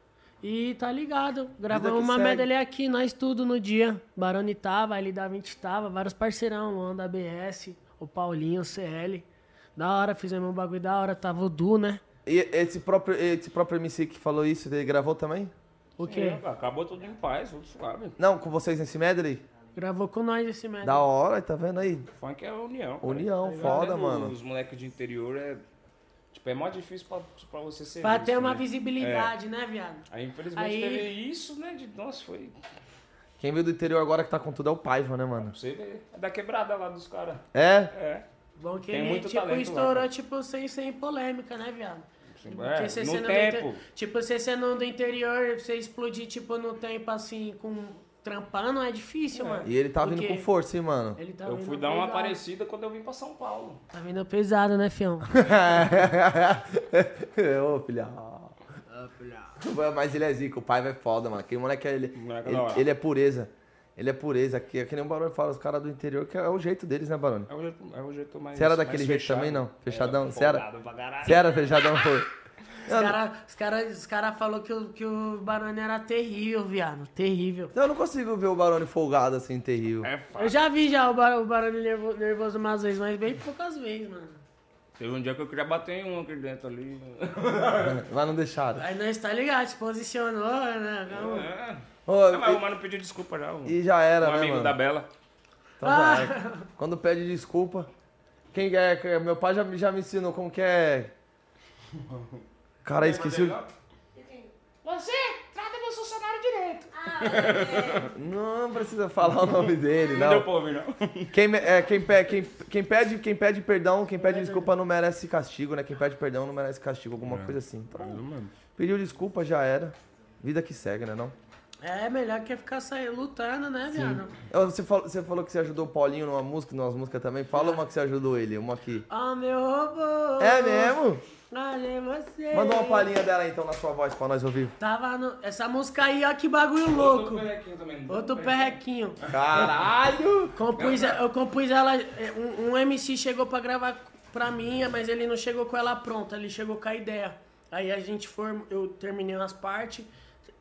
E tá ligado, gravamos uma segue. medley aqui, nós tudo no dia. Baroni tava, ele da 20 tava, vários parceirão, Luan da BS, o Paulinho, o CL. Da hora, fizemos um bagulho da hora, tava o Du, né? E esse próprio, esse próprio MC que falou isso, ele gravou também? O quê? É, acabou tudo em paz, tudo suave. Não, com vocês nesse medley? Gravou com nós esse medley. Da hora, tá vendo aí? Funk é união. cara. União, Tá foda, vendo? mano. Os moleques de interior é. Tipo, é mó difícil pra, pra você ser. Pra visto, ter uma né? visibilidade, né, viado? Aí, infelizmente, Aí- teve isso, né? De, nossa, foi. Quem veio do interior agora que tá com tudo é o Paiva, né, mano? Pra você ver. É da quebrada lá dos caras. É? É. Bom que Tem ele, muito tipo, lá, estourou, cara. tipo, sem, sem polêmica, né, viado? Porque é, você no sendo do tempo. inte- Tipo, você sendo do interior, você explodir, tipo, no tempo, assim, com... Trampando é difícil, mano. E ele tá vindo com força, hein, mano? Ele tá Eu fui dar uma pesado. aparecida quando eu vim pra São Paulo. Tá vindo pesado, né, fião? Ô, filha. Mas ele é zica, o pai é foda, mano. Aquele moleque, ele, Moleque ele, da hora. ele é pureza. Ele é pureza. Que, é que nem o Barone fala, os caras do interior, que é o jeito deles, né, Barone? É o jeito, é o jeito mais. Você era daquele jeito fechado. também, não? Fechadão? É, Você era? Você era fechadão? Foi. Os caras os cara, os cara falaram que o, que o Barone era terrível, viado. Terrível. Eu não consigo ver o Barone folgado assim, terrível. É Eu já vi já o, Bar, o Barone nervo- nervoso umas vezes, mas bem poucas vezes, mano. Teve um dia que eu queria bater em um aqui dentro ali. Mas não deixaram. Aí nós tá ligado, se posicionou, né? Calma. É. Ô, Não, mas o mano pediu desculpa já. Um, e, e já era, um né, amigo mano? da Bela. Então já era. Quando pede desculpa. Quem é? que- Meu pai já, me- já me ensinou como que é. Cara, esqueci o. Você trata meu funcionário direito. Não precisa falar o nome dele, Não deu não. pra ouvir, não. Quem, é, quem, quem, quem, pede, quem pede perdão, quem pede desculpa não merece castigo, né? Quem pede perdão não merece castigo, alguma coisa assim. Então, pediu desculpa, já era. Vida que segue, né? Não? É, melhor que ficar saindo, lutando, né, viado? Você falou, você falou que você ajudou o Paulinho numa música, numas músicas também. Fala uma que você ajudou ele, uma aqui. Ó, meu robô. É mesmo? Olha você. Manda uma palhinha dela então na sua voz pra nós ouvir. Tava no... Essa música aí, ó, que bagulho louco. perrequinho também. Outro perrequinho. Caralho! Compus, eu compus ela. é, Um, um MC chegou pra gravar pra mim, mas ele não chegou com ela pronta, ele chegou com a ideia. Aí a gente foi, eu terminei as partes,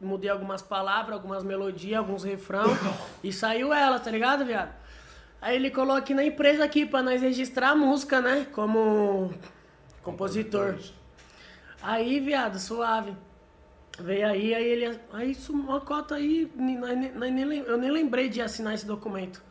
mudei algumas palavras, algumas melodias, alguns refrão e saiu ela, tá ligado, viado? Aí ele colocou aqui na empresa aqui pra nós registrar a música, né? Como compositor. Aí, viado, suave. Veio aí, aí ele. Aí isso, uma cota aí. Eu nem lembrei de assinar esse documento.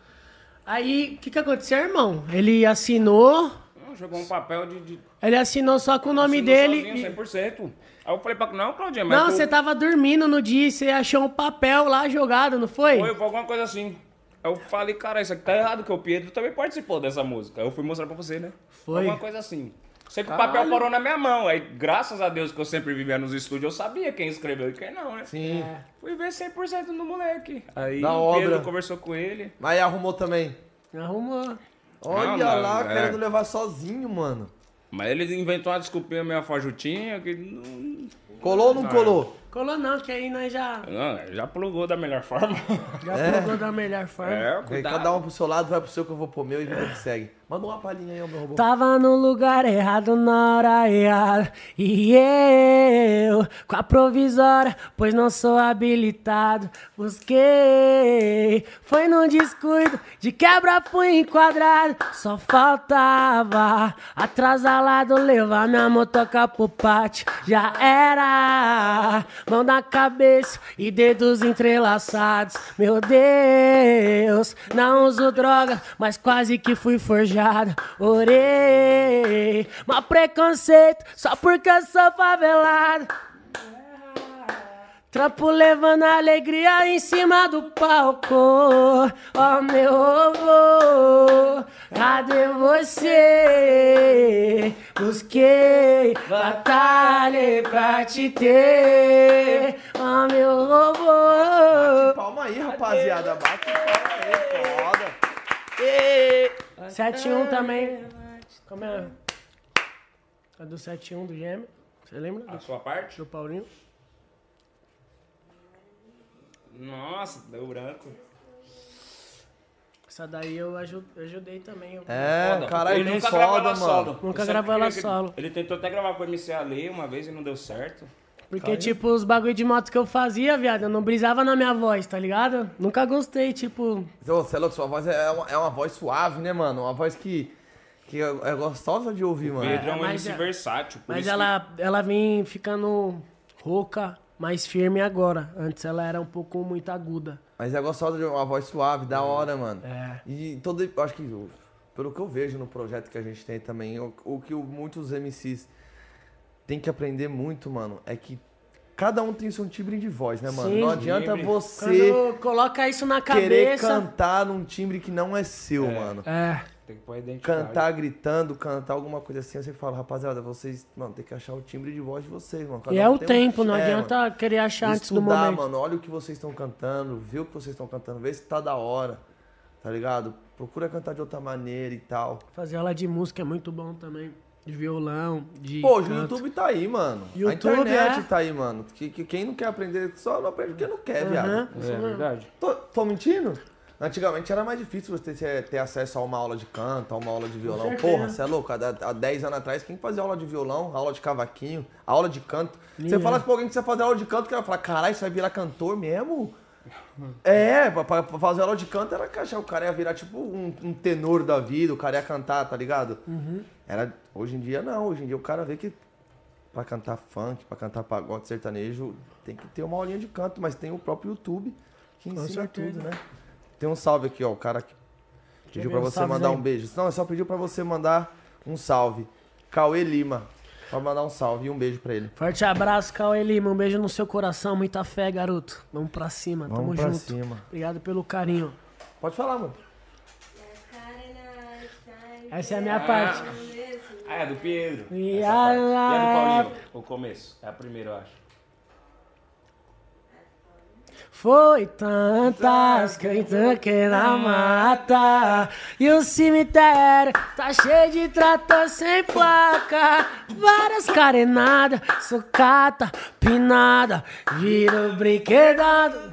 Aí, o que, que aconteceu, irmão? Ele assinou. Jogou um papel de. de Ele assinou só com o nome assinou dele. sozinho, e- 100%. Aí eu falei pra. Não, Claudinha, mas. Não, tu- você tava dormindo no dia e você achou um papel lá jogado, não foi? Foi, foi alguma coisa assim. Aí eu falei, cara, isso aqui tá errado, que o Pedro também participou dessa música. Aí eu fui mostrar pra você, né? Foi. Alguma coisa assim. Sei que o papel parou na minha mão. Aí, graças a Deus que eu sempre vivia nos estúdios, eu sabia quem escreveu e quem não, né? Sim. É. Fui ver 100% no moleque. Aí Da o Pedro obra. conversou com ele. Mas arrumou também. Arrumou. Olha não, lá, é. querendo levar sozinho, mano. Mas ele inventou uma desculpinha meio fajutinha que não, Colou ou não colou? Colou não, que aí nós já, não, já plugou da melhor forma. já É. plugou da melhor forma. É, cuidado. Cada um pro seu lado, vai pro seu que eu vou pro meu e vida que segue. Manda uma palhinha aí, meu robô. Tava no lugar errado na hora errada. E eu, com a provisória, pois não sou habilitado, busquei. Foi num descuido, de quebra fui enquadrado. Só faltava atrasalado levar minha motoca pro pátio. Já era mão na cabeça e dedos entrelaçados. Meu Deus, não uso droga, mas quase que fui forjado. Orei, mas preconceito só porque eu sou favelado. Trampo levando alegria em cima do palco. Ó meu avô, cadê você? Busquei batalha pra te ter. Ó meu avô. Palma aí, rapaziada. Bate palma aí, foda. 71 também. Como é? A do 71 do Gêmeo. Você lembra? A Do, sua parte? do Paulinho. Nossa, deu branco. Essa daí eu aju- eu ajudei também. eu- É, Foda. caralho, Ele nunca gravou foda, ela mano. solo. Nunca gravou ela solo. Ele tentou até gravar com o MC Ale uma vez e não deu certo. Porque, tipo, os bagulho de moto que eu fazia, viado, eu não brisava na minha voz, tá ligado? Nunca gostei, tipo. Ô, Você é louco, sua voz é uma, é uma voz suave, né, mano? Uma voz que, que é, é gostosa de ouvir, mano. Pedro é um mas MC é- versátil. por Mas isso que- ela, ela vem ficando rouca, mais firme agora. Antes ela era um pouco muito aguda. Mas é gostosa de uma voz suave, da hora, mano. É. E todo. Eu acho que, pelo que eu vejo no projeto que a gente tem também, o, o que muitos MCs têm que aprender muito, mano, é que cada um tem seu timbre de voz, né, mano? Sim. não adianta Timbre. você Quando coloca isso na querer cabeça. cantar num timbre que não é seu, mano. É. Tem que pôr a identidade. Cantar gritando, cantar alguma coisa assim, eu sempre falo, rapaziada, vocês, mano, tem que achar o timbre de voz de vocês, mano. Cada E é um o tem um- tempo, não é, adianta mano. querer achar antes do Estudar, momento. mano, olha o que vocês estão cantando, vê o que vocês estão cantando, vê se tá da hora, tá ligado? Procura cantar de outra maneira e tal. Fazer aula de música é muito bom também. De violão, de. Pô, hoje o canto. YouTube tá aí, mano. a YouTube, internet é. tá aí, mano. Que, que- quem não quer aprender, só não aprende porque não quer, viado. Aham. É verdade. Tô, tô mentindo? Antigamente era mais difícil você ter, ter acesso a uma aula de canto, a uma aula de violão. Porra, você é louco? Há, há 10 anos atrás, quem fazia aula de violão, aula de cavaquinho, aula de canto? Você falasse pra alguém que você fazer aula de canto, que ela falar, caralho, você vai virar cantor mesmo? É, pra, pra- fazer aula de canto era que achar o cara ia virar tipo um, um tenor da vida, o cara ia cantar, tá ligado? Era, hoje em dia não, hoje em dia o cara vê que pra cantar funk, pra cantar pagode sertanejo, tem que ter uma aulinha de canto, mas tem o próprio YouTube que ensina tudo, né? Tem um salve aqui, ó, o cara que pediu os você mandar aí. um beijo. Não, é só pediu pra você mandar um salve. Cauê Lima, pra mandar um salve e um beijo pra ele. Forte abraço, Cauê Lima. Um beijo no seu coração, muita fé, garoto. Vamos pra cima, tamo Vamos pra junto. cima. Obrigado pelo carinho. Pode falar, mano. Essa é a minha Ah. parte. Ah, é do Pedro. E Essa parte. E a do a- Paulinho? O começo. É a primeira, eu acho. Foi tantas cantas que na mata. E o cemitério tá cheio de trator sem placa. Várias carenadas, sucata, pinada Vira o brinquedado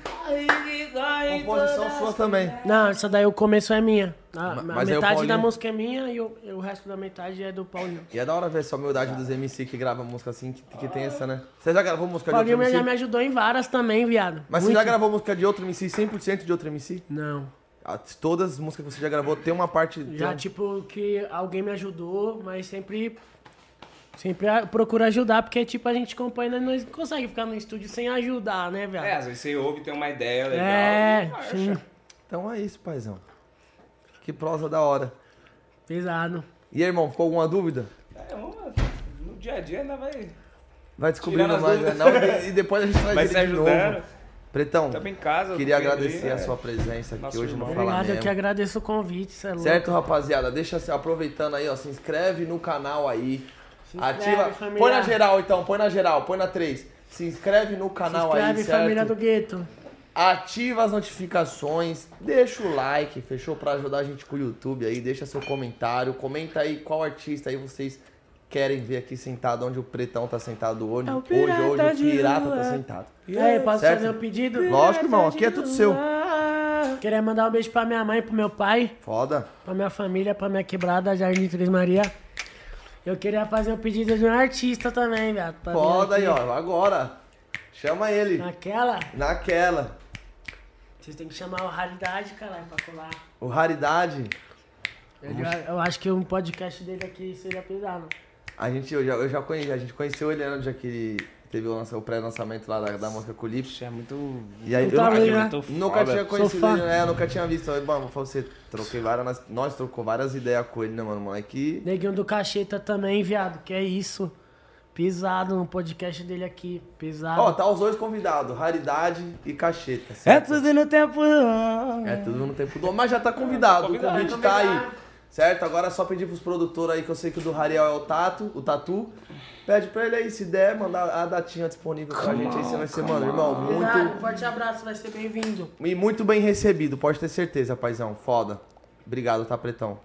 Composição sua também. Não, essa daí o começo é minha A, a mas aí o metade da Paulinho- música é minha e o, e o resto da metade é do Paulinho E é da hora ver essa humildade dos MC que gravam música assim, que, que tem essa, né? Você já gravou música de Paulinho outro já MC? me ajudou em várias também, viado Mas Muito. você já gravou música de outro MC, 100% de outro MC? Não Ah, Todas as músicas que você já gravou tem uma parte... Já, tem- tipo, que alguém me ajudou, mas sempre. Sempre a- procuro ajudar, porque, tipo, a gente compõe, nós não consegue ficar no estúdio sem ajudar, né, velho? É, às vezes você ouve, tem uma ideia legal. É, e sim. Então é isso, paizão. Que prosa da hora. Pesado. E aí, irmão, ficou alguma dúvida? É, no dia a dia ainda vai, Vai descobrindo mais, né? Não, e depois a gente traz vai se novo. ajudando. Pretão, Tamo em casa. queria agradecer a é. sua presença aqui Nosso hoje no irmão. Fala Obrigado, eu que agradeço o convite, é louco. Certo, rapaziada? Deixa se aproveitando aí, ó. Se inscreve no canal aí. Se Ativa. família. Põe na geral então, põe na geral, põe na 3. Se inscreve no Se canal inscreve, aí, certo? família do gueto. Ativa as notificações, deixa o like, fechou? Pra ajudar a gente com o YouTube aí, deixa seu comentário, comenta aí qual artista aí vocês querem ver aqui sentado, onde o pretão tá sentado hoje. É o hoje, hoje o pirata tá sentado. E aí, posso Certo? fazer um pedido? Lógico, irmão, aqui é tudo seu. Queria mandar um beijo pra minha mãe, pro meu pai, Foda. pra minha família, pra minha quebrada, Jardim Três Maria. Eu queria fazer um pedido de um artista também, vir Foda aí, ó. Agora. Chama ele. Naquela? Naquela. Vocês têm que chamar o Raridade, caralho, pra colar. O Raridade, Ele- eu acho que um podcast dele aqui seria pesado. a gente, eu já, eu já conheci, a gente conheceu ele no dia que ele teve o, lança- o pré-lançamento lá da, da música com o Lips. Isso é muito. E aí, Eu eu, tava nunca, aí, né? muito nunca tinha conhecido é, nunca tinha visto. Aí, pra você, troquei várias, nós trocou várias ideias com ele, né, mano, moleque. Neguinho do Cacheta também, viado, que é isso. Pesado no podcast dele aqui. Pesado. Ó, tá os dois convidados, Raridade e Cacheta. É certo? tudo no tempo. É tudo no tempo do. Mas já tá convidado, Convidado, o convite tá aí. Certo? Agora é só pedir pros produtores aí, que eu sei que o do Rariel é o Tato, o Tatu. Pede pra ele aí, se der, mandar a datinha disponível pra gente aí, você vai ser, mano, irmão, Pesado, muito. forte abraço, vai ser bem-vindo. E muito bem recebido, pode ter certeza, paizão. Foda. Obrigado, tá, Pretão?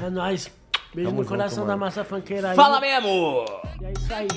É nóis. Beijo Tamo no coração junto, da mano. massa funkeira aí. Fala mesmo! E é isso aí.